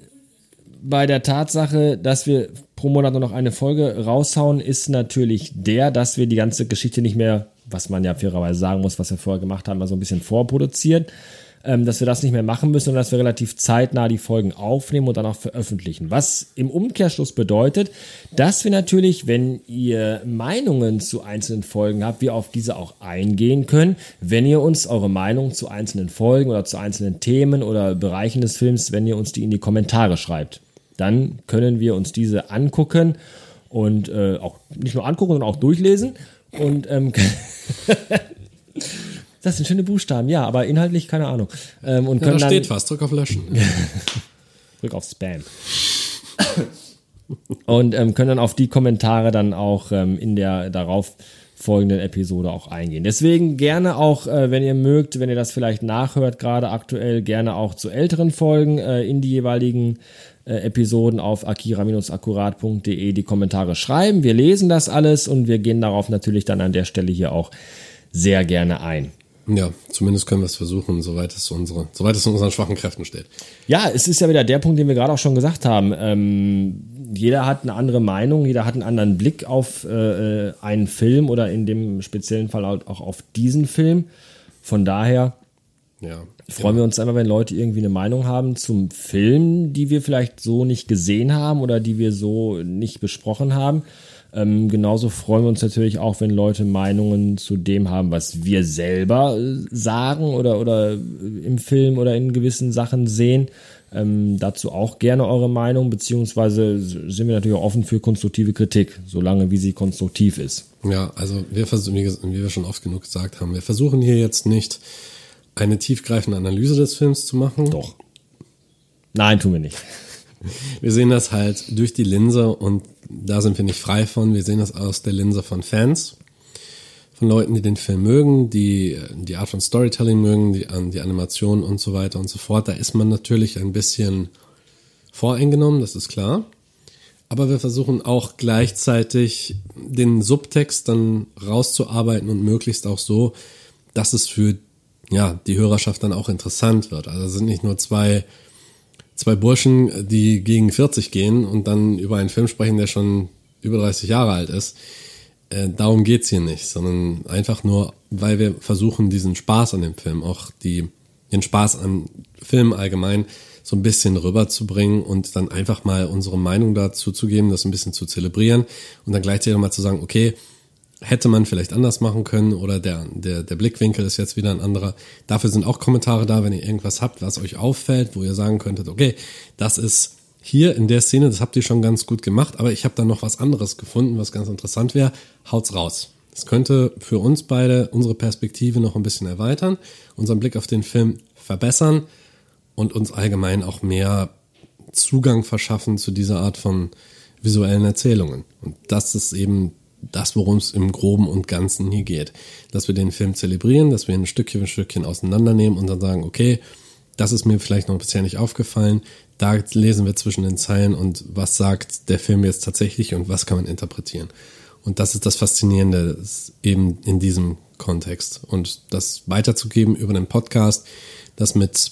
bei der Tatsache, dass wir pro Monat nur noch eine Folge raushauen, ist natürlich der, dass wir die ganze Geschichte nicht mehr, was man ja fairerweise sagen muss, was wir vorher gemacht haben, mal so ein bisschen vorproduzieren, ähm, dass wir das nicht mehr machen müssen und dass wir relativ zeitnah die Folgen aufnehmen und dann auch veröffentlichen. Was im Umkehrschluss bedeutet, dass wir natürlich, wenn ihr Meinungen zu einzelnen Folgen habt, wir auf diese auch eingehen können. Wenn ihr uns eure Meinung zu einzelnen Folgen oder zu einzelnen Themen oder Bereichen des Films, wenn ihr uns die in die Kommentare schreibt, dann können wir uns diese angucken und äh, auch nicht nur angucken, sondern auch durchlesen und ähm, <laughs> Das sind schöne Buchstaben, ja, aber inhaltlich keine Ahnung. Ähm, und ja, können da steht was, drück auf Löschen. <laughs> drück auf Spam. und ähm, können dann auf die Kommentare dann auch ähm, in der darauf folgenden Episode auch eingehen. Deswegen gerne auch, äh, wenn ihr mögt, wenn ihr das vielleicht nachhört, gerade aktuell, gerne auch zu älteren Folgen äh, in die jeweiligen äh, Episoden auf akira-akkurat.de die Kommentare schreiben. Wir lesen das alles und wir gehen darauf natürlich dann an der Stelle hier auch sehr gerne ein. Ja, zumindest können wir es versuchen, soweit es, unsere, soweit es in unseren schwachen Kräften steht. Ja, es ist ja wieder der Punkt, den wir gerade auch schon gesagt haben. Ähm, jeder hat eine andere Meinung, jeder hat einen anderen Blick auf äh, einen Film oder in dem speziellen Fall auch auf diesen Film. Von daher ja, freuen ja. wir uns einfach, wenn Leute irgendwie eine Meinung haben zum Film, die wir vielleicht so nicht gesehen haben oder die wir so nicht besprochen haben. Ähm, genauso freuen wir uns natürlich auch, wenn Leute Meinungen zu dem haben, was wir selber äh, sagen oder, oder im Film oder in gewissen Sachen sehen. Ähm, dazu auch gerne eure Meinung, beziehungsweise sind wir natürlich auch offen für konstruktive Kritik, solange wie sie konstruktiv ist. Ja, also wir versuchen, wie wir schon oft genug gesagt haben, wir versuchen hier jetzt nicht eine tiefgreifende Analyse des Films zu machen. Doch. Nein, tun wir nicht. <laughs> Wir sehen das halt durch die Linse und da sind wir nicht frei von. Wir sehen das aus der Linse von Fans, von Leuten, die den Film mögen, die die Art von Storytelling mögen, die, die Animation und so weiter und so fort. Da ist man natürlich ein bisschen voreingenommen, das ist klar. Aber wir versuchen auch gleichzeitig den Subtext dann rauszuarbeiten und möglichst auch so, dass es für ja, die Hörerschaft dann auch interessant wird. Also sind nicht nur zwei zwei Burschen, die gegen 40 gehen und dann über einen Film sprechen, der schon über 30 Jahre alt ist. Äh, darum geht's hier nicht, sondern einfach nur, weil wir versuchen, diesen Spaß an dem Film, auch die, den Spaß an Filmen allgemein, so ein bisschen rüberzubringen und dann einfach mal unsere Meinung dazu zu geben, das ein bisschen zu zelebrieren und dann gleichzeitig mal zu sagen, okay, hätte man vielleicht anders machen können oder der, der, der Blickwinkel ist jetzt wieder ein anderer. Dafür sind auch Kommentare da, wenn ihr irgendwas habt, was euch auffällt, wo ihr sagen könntet, okay, das ist hier in der Szene, das habt ihr schon ganz gut gemacht, aber ich habe da noch was anderes gefunden, was ganz interessant wäre. Haut's raus. Das könnte für uns beide unsere Perspektive noch ein bisschen erweitern, unseren Blick auf den Film verbessern und uns allgemein auch mehr Zugang verschaffen zu dieser Art von visuellen Erzählungen. Und das ist eben das, worum es im Groben und Ganzen hier geht. Dass wir den Film zelebrieren, dass wir ihn Stückchen für Stückchen auseinandernehmen und dann sagen, okay, das ist mir vielleicht noch bisher nicht aufgefallen. Da lesen wir zwischen den Zeilen und was sagt der Film jetzt tatsächlich und was kann man interpretieren. Und das ist das Faszinierende eben in diesem Kontext. Und das weiterzugeben über den Podcast, das mit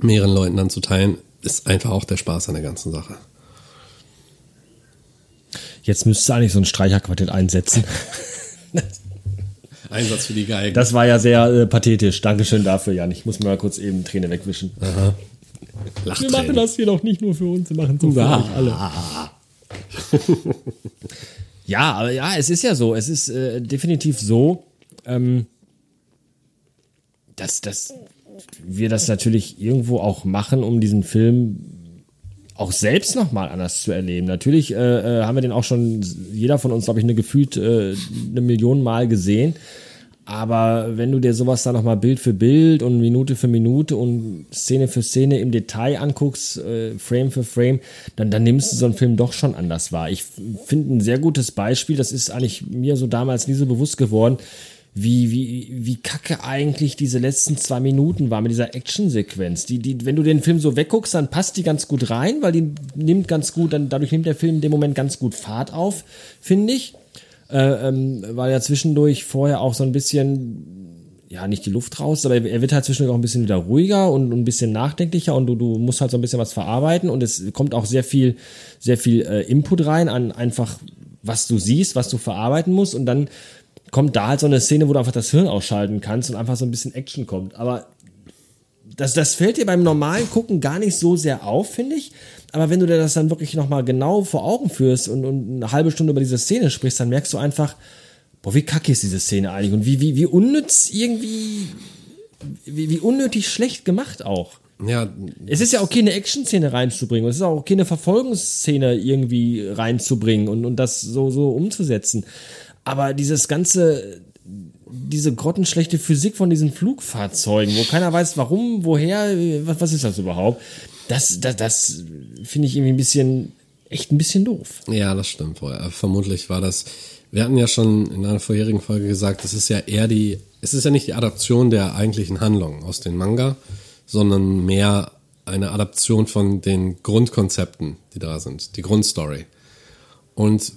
mehreren Leuten dann zu teilen, ist einfach auch der Spaß an der ganzen Sache. Jetzt müsste eigentlich so ein Streicherquartett einsetzen. Einsatz für die Geige. Das war ja sehr äh, pathetisch. Dankeschön dafür, Jan. Ich muss mir mal kurz eben Träne wegwischen. Aha. Wir machen das hier doch nicht nur für uns, wir machen es für euch alle. <laughs> ja, aber ja, es ist ja so. Es ist äh, definitiv so, ähm, dass, dass wir das natürlich irgendwo auch machen, um diesen Film auch selbst nochmal anders zu erleben. Natürlich äh, äh, haben wir den auch schon, jeder von uns, glaube ich, eine gefühlt äh, eine Million Mal gesehen. Aber wenn du dir sowas da nochmal Bild für Bild und Minute für Minute und Szene für Szene im Detail anguckst, äh, Frame für Frame, dann, dann nimmst du so einen Film doch schon anders wahr. Ich finde ein sehr gutes Beispiel, das ist eigentlich mir so damals nie so bewusst geworden, wie, wie, wie kacke eigentlich diese letzten zwei Minuten war mit dieser Actionsequenz. Die, die, wenn du den Film so wegguckst, dann passt die ganz gut rein, weil die nimmt ganz gut, dann, dadurch nimmt der Film in dem Moment ganz gut Fahrt auf, finde ich. Äh, ähm, weil ja zwischendurch vorher auch so ein bisschen ja, nicht die Luft raus, aber er wird halt zwischendurch auch ein bisschen wieder ruhiger und ein bisschen nachdenklicher und du, du musst halt so ein bisschen was verarbeiten und es kommt auch sehr viel, sehr viel äh, Input rein an einfach, was du siehst, was du verarbeiten musst und dann kommt da halt so eine Szene, wo du einfach das Hirn ausschalten kannst und einfach so ein bisschen Action kommt. Aber das, das fällt dir beim normalen Gucken gar nicht so sehr auf, finde ich. Aber wenn du dir das dann wirklich nochmal genau vor Augen führst und, und eine halbe Stunde über diese Szene sprichst, dann merkst du einfach, boah, wie kacke ist diese Szene eigentlich und wie, wie, wie unnütz irgendwie, wie, wie unnötig schlecht gemacht auch. Ja, Es ist ja okay, eine Action-Szene reinzubringen. Es ist auch okay, eine Verfolgungsszene irgendwie reinzubringen und, und das so, so umzusetzen. Aber dieses ganze, diese grottenschlechte Physik von diesen Flugfahrzeugen, wo keiner weiß, warum, woher, was, was ist das überhaupt? Das, das, das finde ich irgendwie ein bisschen, echt ein bisschen doof. Ja, das stimmt. vorher. Vermutlich war das. Wir hatten ja schon in einer vorherigen Folge gesagt, es ist ja eher die, es ist ja nicht die Adaption der eigentlichen Handlung aus den Manga, sondern mehr eine Adaption von den Grundkonzepten, die da sind, die Grundstory. Und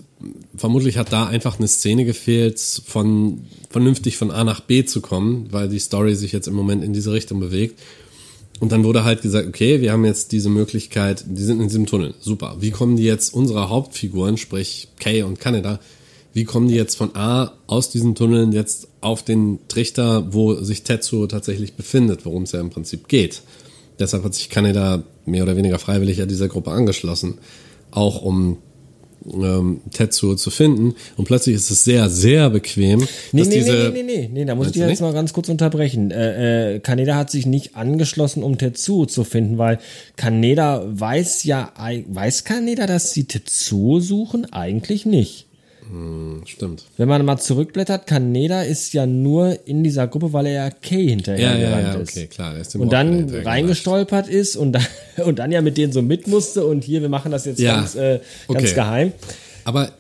vermutlich hat da einfach eine Szene gefehlt, von vernünftig von A nach B zu kommen, weil die Story sich jetzt im Moment in diese Richtung bewegt. Und dann wurde halt gesagt, okay, wir haben jetzt diese Möglichkeit, die sind in diesem Tunnel. Super. Wie kommen die jetzt unsere Hauptfiguren, sprich Kay und Kaneda, wie kommen die jetzt von A aus diesen Tunneln jetzt auf den Trichter, wo sich Tetsuo tatsächlich befindet, worum es ja im Prinzip geht. Deshalb hat sich Kaneda mehr oder weniger freiwillig an dieser Gruppe angeschlossen, auch um ähm, Tetsuo zu finden. Und plötzlich ist es sehr, sehr bequem, Nee, dass nee, diese... nee, nee, nee, nee, da muss ich du jetzt mal ganz kurz unterbrechen. Äh, äh, Kaneda hat sich nicht angeschlossen, um Tetsuo zu finden, weil Kaneda weiß ja, ei- weiß Kaneda, dass sie Tetsuo suchen? Eigentlich nicht. Stimmt. Wenn man mal zurückblättert, Kaneda ist ja nur in dieser Gruppe, weil er ja Kay hinterher Ja, ja, gerannt ja, ist. okay, klar. ist Und dann reingestolpert ist und dann, <laughs> und dann ja mit denen so mit musste und hier, wir machen das jetzt Ja. ganz, äh, ganz Okay. geheim. Aber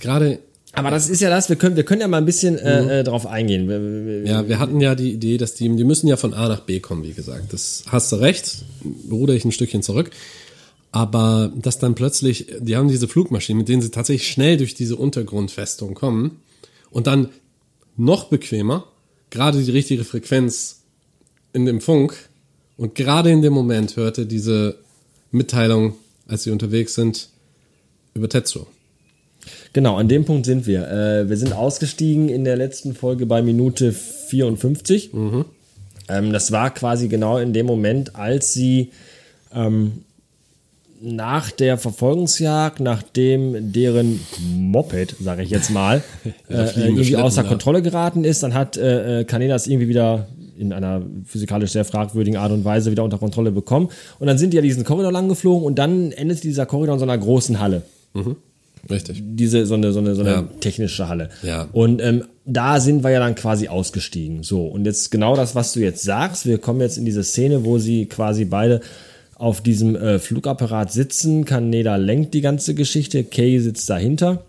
gerade Aber das ist ja das, wir können, wir können ja mal ein bisschen Mhm. äh, äh, drauf eingehen. Wir- wir- wir- Ja, wir hatten ja die Idee, dass die, die müssen ja von A nach B kommen, wie gesagt. Das hast du recht, ruder ich ein Stückchen zurück. Aber dass dann plötzlich, die haben diese Flugmaschinen, mit denen sie tatsächlich schnell durch diese Untergrundfestung kommen und dann noch bequemer, gerade die richtige Frequenz in dem Funk und gerade in dem Moment hörte diese Mitteilung, als sie unterwegs sind, über Tetsuo. Genau, an dem Punkt sind wir. Äh, wir sind ausgestiegen in der letzten Folge bei Minute 54. Ähm, das war quasi genau in dem Moment, als sie ähm, nach der Verfolgungsjagd, nachdem deren Moped, sage ich jetzt mal, <laughs> äh, äh, irgendwie außer ja. Kontrolle geraten ist, dann hat äh, äh, Kaneda es irgendwie wieder in einer physikalisch sehr fragwürdigen Art und Weise wieder unter Kontrolle bekommen. Und dann sind die ja diesen Korridor lang geflogen und dann endet dieser Korridor in so einer großen Halle Richtig. diese so eine so eine so eine Ja. technische Halle. Ja. Und ähm, da sind wir ja dann quasi ausgestiegen. So und jetzt genau das, was du jetzt sagst. Wir kommen jetzt in diese Szene, wo sie quasi beide auf diesem äh, Flugapparat sitzen. Kaneda lenkt die ganze Geschichte. Kay sitzt dahinter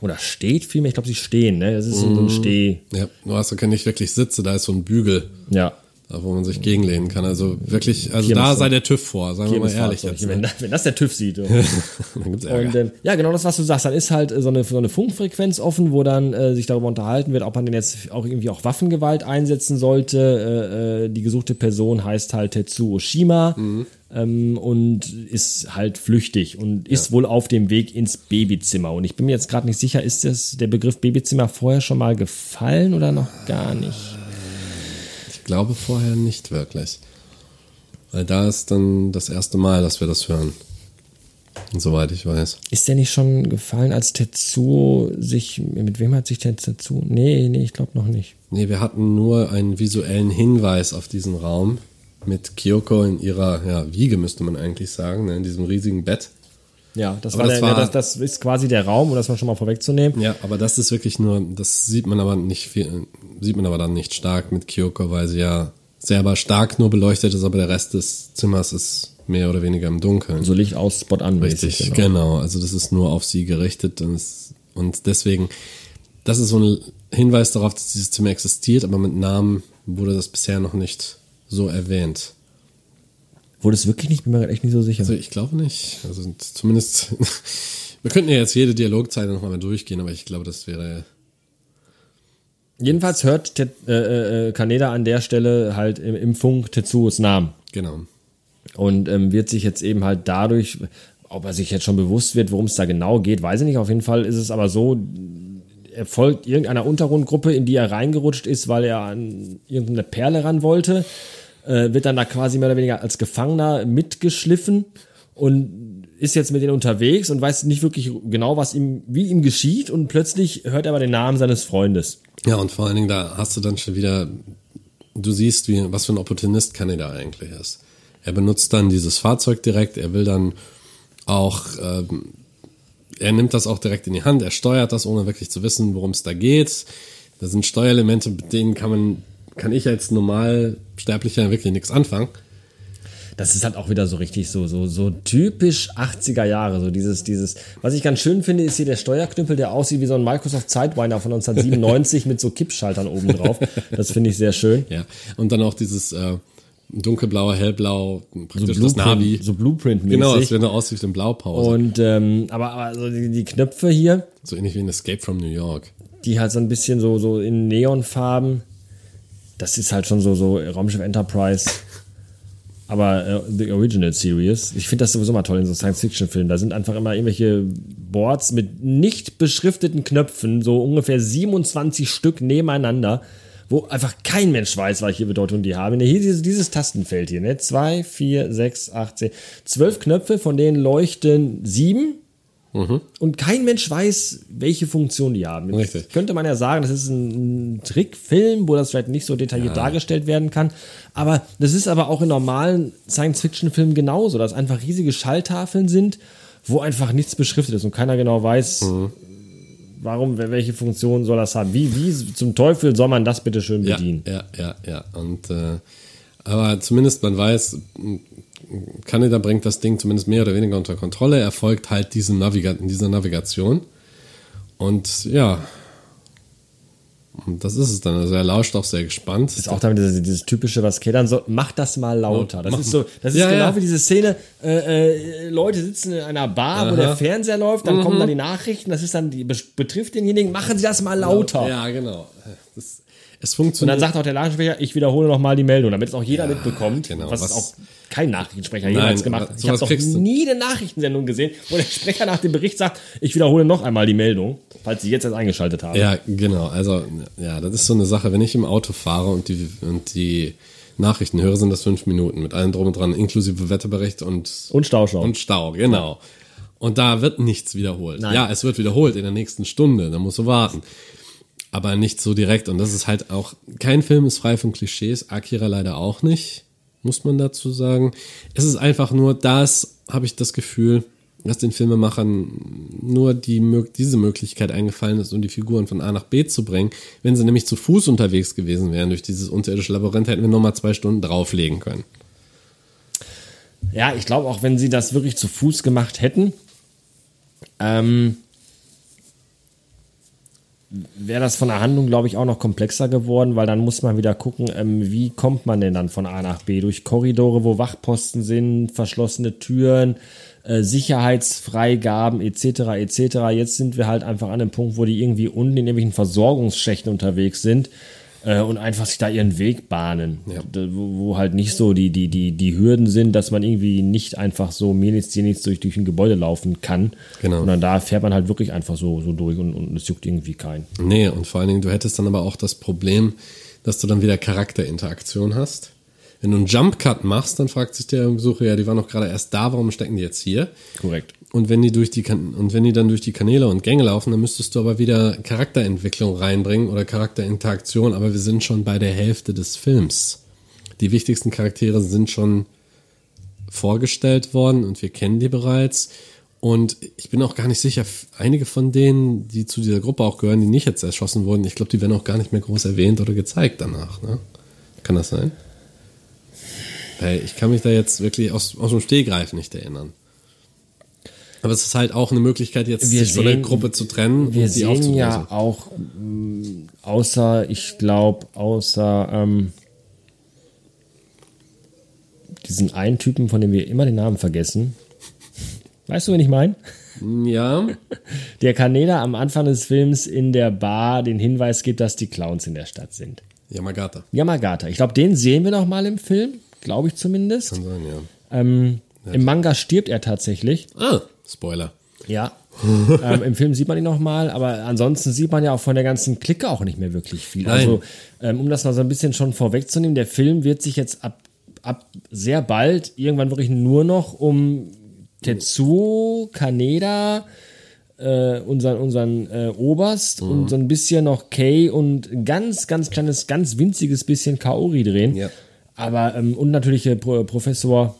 oder steht vielmehr. Ich glaube, sie stehen. Ne, das ist so Mhm. ein Steh. Ja, du hast ja nicht wirklich Sitze, da ist so ein Bügel. Ja. Wo man sich gegenlehnen kann. Also wirklich, also da sei der TÜV vor, sagen wir mal ehrlich jetzt. Wenn, Ne? wenn das der TÜV sieht. <laughs> so. Dann gibt's Ärger. Und ähm, ja, genau das, was du sagst. Dann ist halt äh, so eine, so eine Funkfrequenz offen, wo dann äh, sich darüber unterhalten wird, ob man denn jetzt auch irgendwie auch Waffengewalt einsetzen sollte. Äh, äh, die gesuchte Person heißt halt Tetsuo Shima ähm, und ist halt flüchtig und ist wohl auf dem Weg ins Babyzimmer. Und ich bin mir jetzt gerade nicht sicher, ist das der Begriff Babyzimmer vorher schon mal gefallen oder noch gar nicht? Ich glaube vorher nicht wirklich. Weil da ist dann das erste Mal, dass wir das hören. Soweit ich weiß. Ist der nicht schon gefallen, als Tetsuo sich, mit wem hat sich Tetsuo? Nee, nee, ich glaube noch nicht. Nee, wir hatten nur einen visuellen Hinweis auf diesen Raum mit Kyoko in ihrer ja, Wiege, müsste man eigentlich sagen, ne, in diesem riesigen Bett. Ja, das, Aber war das der, war- ja, das, das ist quasi der Raum, um das mal schon mal vorwegzunehmen. Ja, aber das ist wirklich nur, das sieht man aber nicht viel, sieht man aber dann nicht stark mit Kyoko, weil sie ja selber stark nur beleuchtet ist, aber der Rest des Zimmers ist mehr oder weniger im Dunkeln. So Licht aus Spot an, Richtig, mäßig, genau. Also das ist nur auf sie gerichtet und, es, und deswegen, das ist so ein Hinweis darauf, dass dieses Zimmer existiert, aber mit Namen wurde das bisher noch nicht so erwähnt. Wurde es wirklich nicht? Bin mir echt nicht so sicher. Also ich glaube nicht. Also zumindest, <laughs> wir könnten ja jetzt jede Dialogzeile nochmal durchgehen, aber ich glaube, das wäre Jedenfalls hört Ted, äh, äh, Kaneda an der Stelle halt im, im Funk Tetsuos Namen. Genau. Und ähm, wird sich jetzt eben halt dadurch, ob er sich jetzt schon bewusst wird, worum es da genau geht, weiß ich nicht. Auf jeden Fall ist es aber so, er folgt irgendeiner Untergrundgruppe, in die er reingerutscht ist, weil er an irgendeine Perle ran wollte, äh, wird dann da quasi mehr oder weniger als Gefangener mitgeschliffen und ist jetzt mit denen unterwegs und weiß nicht wirklich genau, was ihm, wie ihm geschieht und plötzlich hört er aber den Namen seines Freundes. Ja, und vor allen Dingen, da hast du dann schon wieder, du siehst, wie, was für ein Opportunist Kaneda eigentlich ist. Er benutzt dann dieses Fahrzeug direkt, er will dann auch, ähm, er nimmt das auch direkt in die Hand, er steuert das, ohne wirklich zu wissen, worum es da geht. Da sind Steuerelemente, mit denen kann man, kann ich als Normalsterblicher wirklich nichts anfangen. Das ist halt auch wieder so richtig so, so, so typisch 80er Jahre. So dieses, dieses, was ich ganz schön finde, ist hier der Steuerknüppel, der aussieht wie so ein Microsoft Sidewinder von 1997 <laughs> mit so Kippschaltern oben drauf. Das finde ich sehr schön. Ja. Und dann auch dieses, äh, dunkelblau, hellblau, praktisch so das Navi. So Blueprint-mäßig. Genau, das wäre eine Aussicht in Blaupause. Und, ähm, aber, aber so die, die Knöpfe hier, so ähnlich wie in Escape from New York. die halt so ein bisschen so, so in Neonfarben, das ist halt schon so, so Raumschiff Enterprise. Aber äh, The Original Series, ich finde das sowieso mal toll in so Science-Fiction-Filmen. Da sind einfach immer irgendwelche Boards mit nicht beschrifteten Knöpfen, so ungefähr 27 Stück nebeneinander, wo einfach kein Mensch weiß, welche Bedeutung die haben. Hier dieses, dieses Tastenfeld hier, ne? 2, 4, 6, 8, 10. Zwölf Knöpfe, von denen leuchten sieben. Und kein Mensch weiß, welche Funktion die haben. Richtig. Könnte man ja sagen, das ist ein, Trickfilm, wo das vielleicht nicht so detailliert dargestellt werden kann. Aber das ist aber auch in normalen Science-Fiction-Filmen genauso, dass einfach riesige Schalltafeln sind, wo einfach nichts beschriftet ist und keiner genau weiß, warum, welche Funktion soll das haben. Wie, wie zum Teufel soll man das bitte schön Ja, bedienen? ja, ja, ja. Und äh, aber zumindest man weiß, Kanada bringt das Ding zumindest mehr oder weniger unter Kontrolle. Er folgt halt diesem Naviga dieser Navigation. Und ja, und das ist es dann. Also er lauscht auch sehr gespannt. ist auch damit dieses, dieses typische, was Kedern so, mach das mal lauter. Das Mach- ist so, das ist Ja, genau ja. wie diese Szene, äh, äh, Leute sitzen in einer Bar, wo der Fernseher läuft, dann Mhm. kommen da die Nachrichten, das ist dann, die be- betrifft denjenigen, machen Sie das mal lauter. Ja, genau. Das, es Und funktioniert. dann sagt auch der Nachrichtensprecher, ich wiederhole nochmal die Meldung, damit es auch jeder mitbekommt, genau, was, was- auch kein Nachrichtensprecher Nein, jemals gemacht hat. Ich habe du- nie eine Nachrichtensendung gesehen, wo der Sprecher nach dem Bericht sagt, ich wiederhole noch einmal die Meldung, falls Sie jetzt erst eingeschaltet haben. Ja, genau. Also, ja, das ist so eine Sache. Wenn ich im Auto fahre und die, und die Nachrichten höre, sind das fünf Minuten mit allem drum und dran, inklusive Wetterbericht und, Und Stauschau. und Stau, genau. Und da wird nichts wiederholt. Nein. Ja, es wird wiederholt in der nächsten Stunde, da musst du warten. Aber nicht so direkt. Und das ist halt auch, kein Film ist frei von Klischees, Akira leider auch nicht, muss man dazu sagen. Es ist einfach nur, das habe ich das Gefühl, dass den Filmemachern nur die, diese Möglichkeit eingefallen ist, um die Figuren von A nach B zu bringen. Wenn sie nämlich zu Fuß unterwegs gewesen wären durch dieses unterirdische Labyrinth, hätten wir nochmal zwei Stunden drauflegen können. Ja, ich glaube auch, wenn sie das wirklich zu Fuß gemacht hätten, ähm, wäre das von der Handlung, glaube ich, auch noch komplexer geworden, weil dann muss man wieder gucken, ähm, wie kommt man denn dann von A nach B? Durch Korridore, wo Wachposten sind, verschlossene Türen, äh, Sicherheitsfreigaben etc. etc. Jetzt sind wir halt einfach an dem Punkt, wo die irgendwie unten in irgendwelchen Versorgungsschächten unterwegs sind äh, und einfach sich da ihren Weg bahnen, Da- wo, wo halt nicht so die, die, die, die Hürden sind, dass man irgendwie nicht einfach so Menitz, Jenitz durch, durch ein Gebäude laufen kann, Genau. sondern da fährt man halt wirklich einfach so, so durch und, und es juckt irgendwie keinen. Nee, und vor allen Dingen, du hättest dann aber auch das Problem, dass du dann wieder Charakterinteraktion hast. Wenn du einen Jump Cut machst, dann fragt sich der Besucher, ja, die waren doch gerade erst da, warum stecken die jetzt hier? Korrekt. Und wenn die durch die kan und wenn die dann durch die Kanäle und Gänge laufen, dann müsstest du aber wieder Charakterentwicklung reinbringen oder Charakterinteraktion, aber wir sind schon bei der Hälfte des Films. Die wichtigsten Charaktere sind schon vorgestellt worden und wir kennen die bereits. Und ich bin auch gar nicht sicher, einige von denen, die zu dieser Gruppe auch gehören, die nicht jetzt erschossen wurden, ich glaube, die werden auch gar nicht mehr groß erwähnt oder gezeigt danach. Ne? Kann das sein? Weil ich kann mich da jetzt wirklich aus, aus dem Stehgreif nicht erinnern. Aber es ist halt auch eine Möglichkeit, jetzt Wir sich von der sehen- Gruppe zu trennen Wir und die sehen aufzulösen. ja auch, mh, außer, ich glaube, außer ähm, diesen einen Typen, von dem wir immer den Namen vergessen. Weißt du, wen ich meine? Ja, der Kaneda am Anfang des Films in der Bar den Hinweis gibt, dass die Clowns in der Stadt sind. Yamagata. Yamagata. Ich glaube, den sehen wir noch mal im Film, glaube ich zumindest. Kann sein, ja. Ähm, Im Manga stirbt er tatsächlich. Ah, Spoiler. Ja. <laughs> ähm, Im Film sieht man ihn noch mal, aber ansonsten sieht man ja auch von der ganzen Clique auch nicht mehr wirklich viel. Nein. Also, ähm, um das mal so ein bisschen schon vorwegzunehmen, der Film wird sich jetzt ab, ab sehr bald irgendwann wirklich nur noch um Tetsuo, Kaneda, äh, unseren, unseren äh, Oberst und so ein bisschen noch Kei und ein ganz, ganz kleines, ganz winziges bisschen Kaori drehen. Ja. Aber, ähm, und natürlich äh, Pro Professor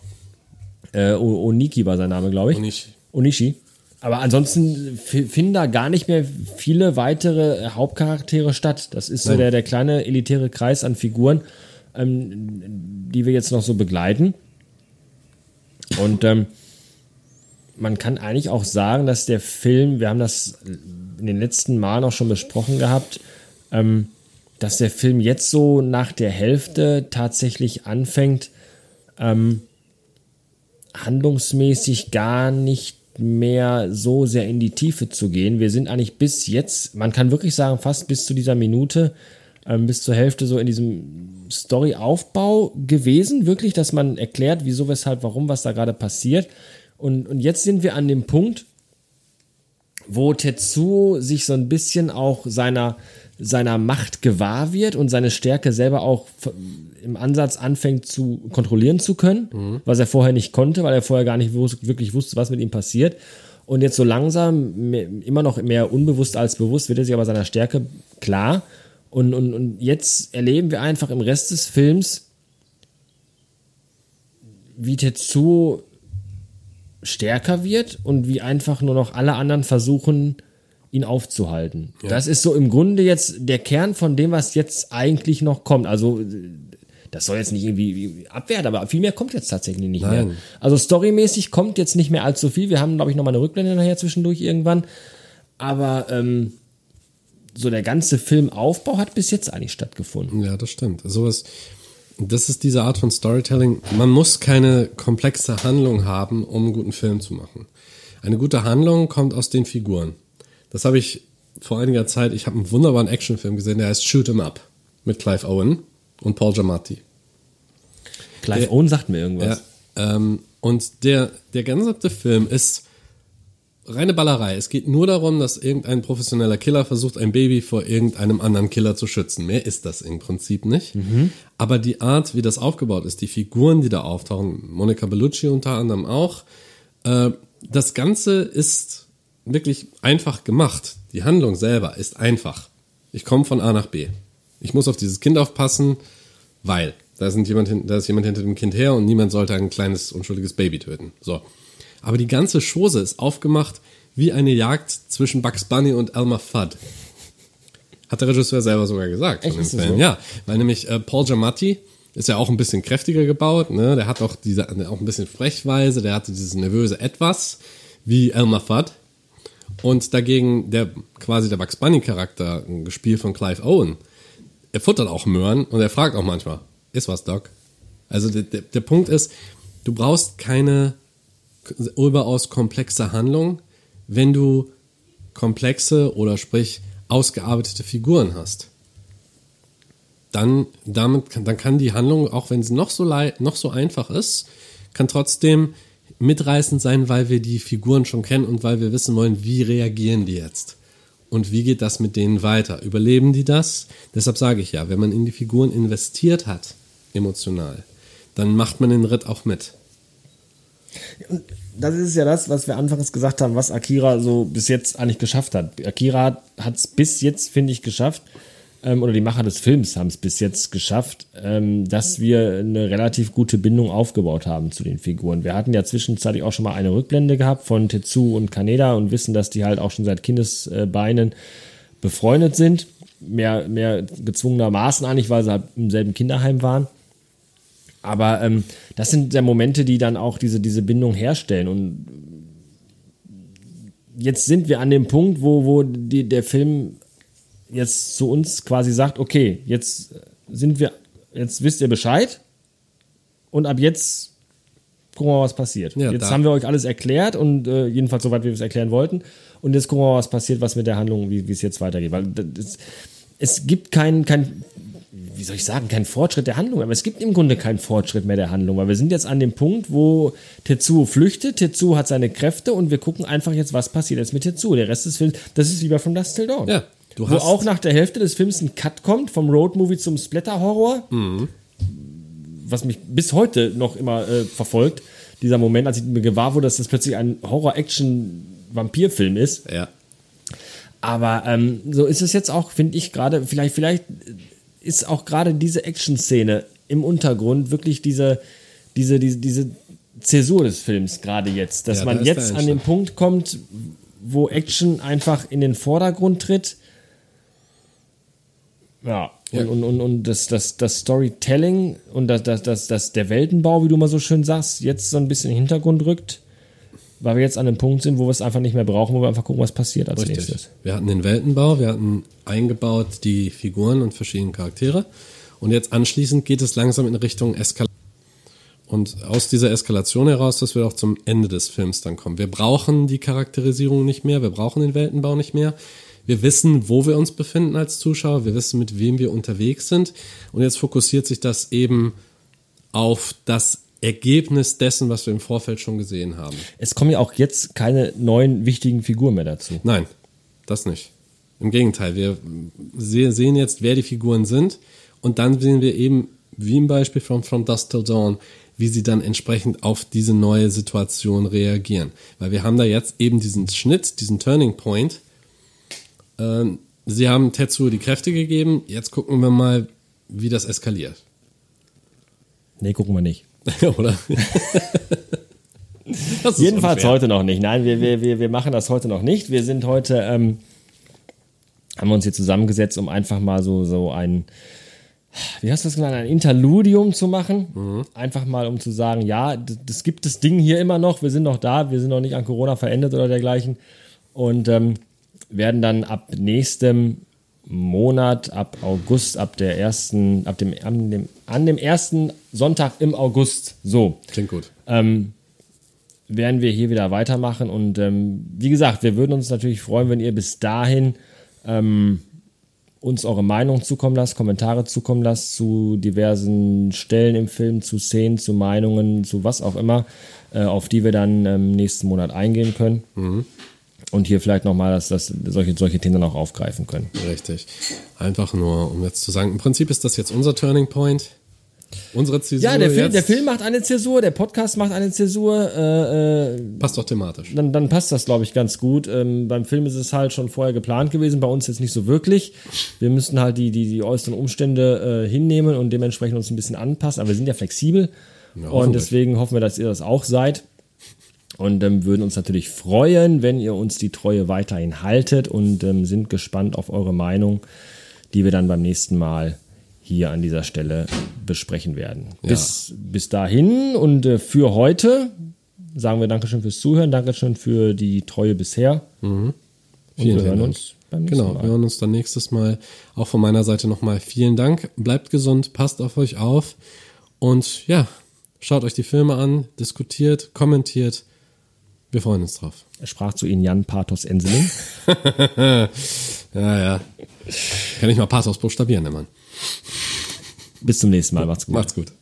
äh, Oniki war sein Name, glaube ich. Onishi. Onishi. Aber ansonsten finden da gar nicht mehr viele weitere äh, Hauptcharaktere statt. Das ist so der, der kleine elitäre Kreis an Figuren, ähm, die wir jetzt noch so begleiten. Und ähm, man kann eigentlich auch sagen, dass der Film, wir haben das in den letzten Malen auch schon besprochen gehabt, ähm, dass der Film jetzt so nach der Hälfte tatsächlich anfängt, ähm, handlungsmäßig gar nicht mehr so sehr in die Tiefe zu gehen. Wir sind eigentlich bis jetzt, man kann wirklich sagen, fast bis zu dieser Minute, ähm, bis zur Hälfte so in diesem Storyaufbau gewesen, wirklich, dass man erklärt, wieso, weshalb, warum, was da gerade passiert. Und, und jetzt sind wir an dem Punkt, wo Tetsuo sich so ein bisschen auch seiner, seiner Macht gewahr wird und seine Stärke selber auch im Ansatz anfängt zu kontrollieren zu können, was er vorher nicht konnte, weil er vorher gar nicht wus- wirklich wusste, was mit ihm passiert. Und jetzt so langsam, immer noch mehr unbewusst als bewusst, wird er sich aber seiner Stärke klar. Und, und, und jetzt erleben wir einfach im Rest des Films, wie Tetsuo stärker wird und wie einfach nur noch alle anderen versuchen, ihn aufzuhalten. Das ist so im Grunde jetzt der Kern von dem, was jetzt eigentlich noch kommt. Also das soll jetzt nicht irgendwie abwerten, aber viel mehr kommt jetzt tatsächlich nicht mehr. Nein. Also storymäßig kommt jetzt nicht mehr allzu viel. Wir haben, glaube ich, noch mal eine Rückblende nachher zwischendurch irgendwann. Aber ähm, so der ganze Filmaufbau hat bis jetzt eigentlich stattgefunden. Ja, das stimmt. Sowas, das ist diese Art von Storytelling. Man muss keine komplexe Handlung haben, um einen guten Film zu machen. Eine gute Handlung kommt aus den Figuren. Das habe ich vor einiger Zeit, ich habe einen wunderbaren Actionfilm gesehen, der heißt Shoot 'em Up mit Clive Owen und Paul Giamatti. Clive Owen sagt mir irgendwas. Ja, ähm, und der, der gesamte Film ist reine Ballerei. Es geht nur darum, dass irgendein professioneller Killer versucht, ein Baby vor irgendeinem anderen Killer zu schützen. Mehr ist das im Prinzip nicht. Aber die Art, wie das aufgebaut ist, die Figuren, die da auftauchen, Monica Bellucci unter anderem auch, äh, das Ganze ist wirklich einfach gemacht. Die Handlung selber ist einfach. Ich komme von A nach B. Ich muss auf dieses Kind aufpassen, weil da, sind jemand, da ist jemand hinter dem Kind her und niemand sollte ein kleines, unschuldiges Baby töten. So. Aber die ganze Chose ist aufgemacht wie eine Jagd zwischen Bugs Bunny und Elmer Fudd. Hat der Regisseur selber sogar gesagt Echt, von so? Ja, weil nämlich äh, Paul Giamatti ist ja auch ein bisschen kräftiger gebaut, ne? Der hat auch diese auch ein bisschen Frechweise, der hatte dieses nervöse Etwas wie Elmer Fudd. Und dagegen der quasi der Bugs Bunny Charakter, gespielt von Clive Owen, er futtert auch Möhren und er fragt auch manchmal, ist was, Doc? Also der, der, der Punkt ist, du brauchst keine überaus komplexe Handlung, wenn du komplexe oder sprich ausgearbeitete Figuren hast. Dann, damit, dann kann die Handlung, auch wenn sie noch so, lei- noch so einfach ist, kann trotzdem mitreißend sein, weil wir die Figuren schon kennen und weil wir wissen wollen, wie reagieren die jetzt. Und wie geht das mit denen weiter? Überleben die das? Deshalb sage ich ja, wenn man in die Figuren investiert hat, emotional, dann macht man den Ritt auch mit. das ist ja das, was wir anfangs gesagt haben, was Akira so bis jetzt eigentlich geschafft hat. Akira hat es bis jetzt, finde ich, geschafft, ähm, oder die Macher des Films haben es bis jetzt geschafft, ähm, dass wir eine relativ gute Bindung aufgebaut haben zu den Figuren. Wir hatten ja zwischenzeitlich auch schon mal eine Rückblende gehabt von Tetsu und Kaneda und wissen, dass die halt auch schon seit Kindesbeinen befreundet sind. Mehr, mehr gezwungenermaßen eigentlich, weil sie halt im selben Kinderheim waren. Aber ähm, das sind ja Momente, die dann auch diese, diese Bindung herstellen. Und jetzt sind wir an dem Punkt, wo, wo die, der Film jetzt zu uns quasi sagt, okay, jetzt sind wir, jetzt wisst ihr Bescheid und ab jetzt gucken wir mal, was passiert. Ja, jetzt da- haben wir euch alles erklärt und äh, jedenfalls soweit wir es erklären wollten. Und jetzt gucken wir mal, was passiert, was mit der Handlung, wie es jetzt weitergeht. Weil das, es gibt kein, kein, wie soll ich sagen, keinen Fortschritt der Handlung, aber es gibt im Grunde keinen Fortschritt mehr der Handlung, weil wir sind jetzt an dem Punkt, wo Tetsuo flüchtet, Tetsuo hat seine Kräfte und wir gucken einfach jetzt, was passiert jetzt mit Tetsuo. Der Rest des Films, das ist wie bei From Dust Till Dawn. Ja, du wo auch nach der Hälfte des Films ein Cut kommt, vom Roadmovie zum Splatter-Horror, was mich bis heute noch immer äh, verfolgt, dieser Moment, als ich mir gewahr wurde, dass das plötzlich ein Horror-Action-Vampirfilm ist. Ja. Aber ähm, so ist es jetzt auch, finde ich gerade, vielleicht, vielleicht ist auch gerade diese Action-Szene im Untergrund wirklich diese, diese, diese, diese Zäsur des Films gerade jetzt, dass Ja, da man der jetzt an den Punkt kommt, wo Action einfach in den Vordergrund tritt. Ja. Und, und, und, und das, das, das Storytelling und das, das, das, das, der Weltenbau, wie du mal so schön sagst, jetzt so ein bisschen in den Hintergrund rückt, weil wir jetzt an einem Punkt sind, wo wir es einfach nicht mehr brauchen, wo wir einfach gucken, was passiert als Richtig. nächstes. Wir hatten den Weltenbau, wir hatten eingebaut die Figuren und verschiedene Charaktere. Und jetzt anschließend geht es langsam in Richtung Eskalation. Und aus dieser Eskalation heraus, dass wir auch zum Ende des Films dann kommen. Wir brauchen die Charakterisierung nicht mehr, wir brauchen den Weltenbau nicht mehr. Wir wissen, wo wir uns befinden als Zuschauer, wir wissen, mit wem wir unterwegs sind. Und jetzt fokussiert sich das eben auf das Ergebnis dessen, was wir im Vorfeld schon gesehen haben. Es kommen ja auch jetzt keine neuen wichtigen Figuren mehr dazu. Nein, das nicht. Im Gegenteil, wir se- sehen jetzt, wer die Figuren sind und dann sehen wir eben, wie im Beispiel von From Dusk Till Dawn, wie sie dann entsprechend auf diese neue Situation reagieren. Weil wir haben da jetzt eben diesen Schnitt, diesen Turning Point. Ähm, sie haben Tetsuo die Kräfte gegeben, jetzt gucken wir mal, wie das eskaliert. Nee, gucken wir nicht. <laughs> Oder? <laughs> Jedenfalls unfair. heute noch nicht. Nein, wir, wir, wir, wir machen das heute noch nicht. Wir sind heute, ähm, haben wir uns hier zusammengesetzt, um einfach mal so, so ein, wie hast du das genannt, ein Interludium zu machen. Einfach mal, um zu sagen, ja, das, das gibt das Ding hier immer noch, wir sind noch da, wir sind noch nicht an Corona verendet oder dergleichen. Und ähm, werden dann ab nächstem Monat, ab August, ab der ersten, ab dem, an dem, an dem ersten Sonntag im August, so, Klingt gut. ähm, werden wir hier wieder weitermachen. Und ähm, wie gesagt, wir würden uns natürlich freuen, wenn ihr bis dahin ähm, uns eure Meinung zukommen lasst, Kommentare zukommen lasst zu diversen Stellen im Film, zu Szenen, zu Meinungen, zu was auch immer, äh, auf die wir dann ähm, nächsten Monat eingehen können. Und hier vielleicht nochmal, dass das solche, solche Themen dann auch aufgreifen können. Richtig. Einfach nur, um jetzt zu sagen, im Prinzip ist das jetzt unser Turning Point. Unsere Zäsur Ja, der Film, der Film macht eine Zäsur, der Podcast macht eine Zäsur. Äh, äh, passt doch thematisch. dann, dann passt das, glaube ich, ganz gut. Ähm, beim Film ist es halt schon vorher geplant gewesen, bei uns jetzt nicht so wirklich. Wir müssen halt die, die, die äußeren Umstände äh, hinnehmen und dementsprechend uns ein bisschen anpassen. Aber wir sind ja flexibel Ja, und deswegen hoffen wir, dass ihr das auch seid. Und ähm, würden uns natürlich freuen, wenn ihr uns die Treue weiterhin haltet und ähm, sind gespannt auf eure Meinung, die wir dann beim nächsten Mal hier an dieser Stelle besprechen werden. Bis, bis dahin und äh, für heute sagen wir Dankeschön fürs Zuhören, Dankeschön für die Treue bisher. Und Vielen wir hören Dank. uns beim nächsten Genau, wir Mal. hören uns dann nächstes Mal. Auch von meiner Seite nochmal vielen Dank. Bleibt gesund, passt auf euch auf und ja, schaut euch die Filme an, diskutiert, kommentiert. Wir freuen uns drauf. Er sprach zu Ihnen Jan Pathos Enseling. <laughs> Ja, ja. Kann ich mal aus buchstabieren, der Mann. Bis zum nächsten Mal. Macht's gut. Macht's gut.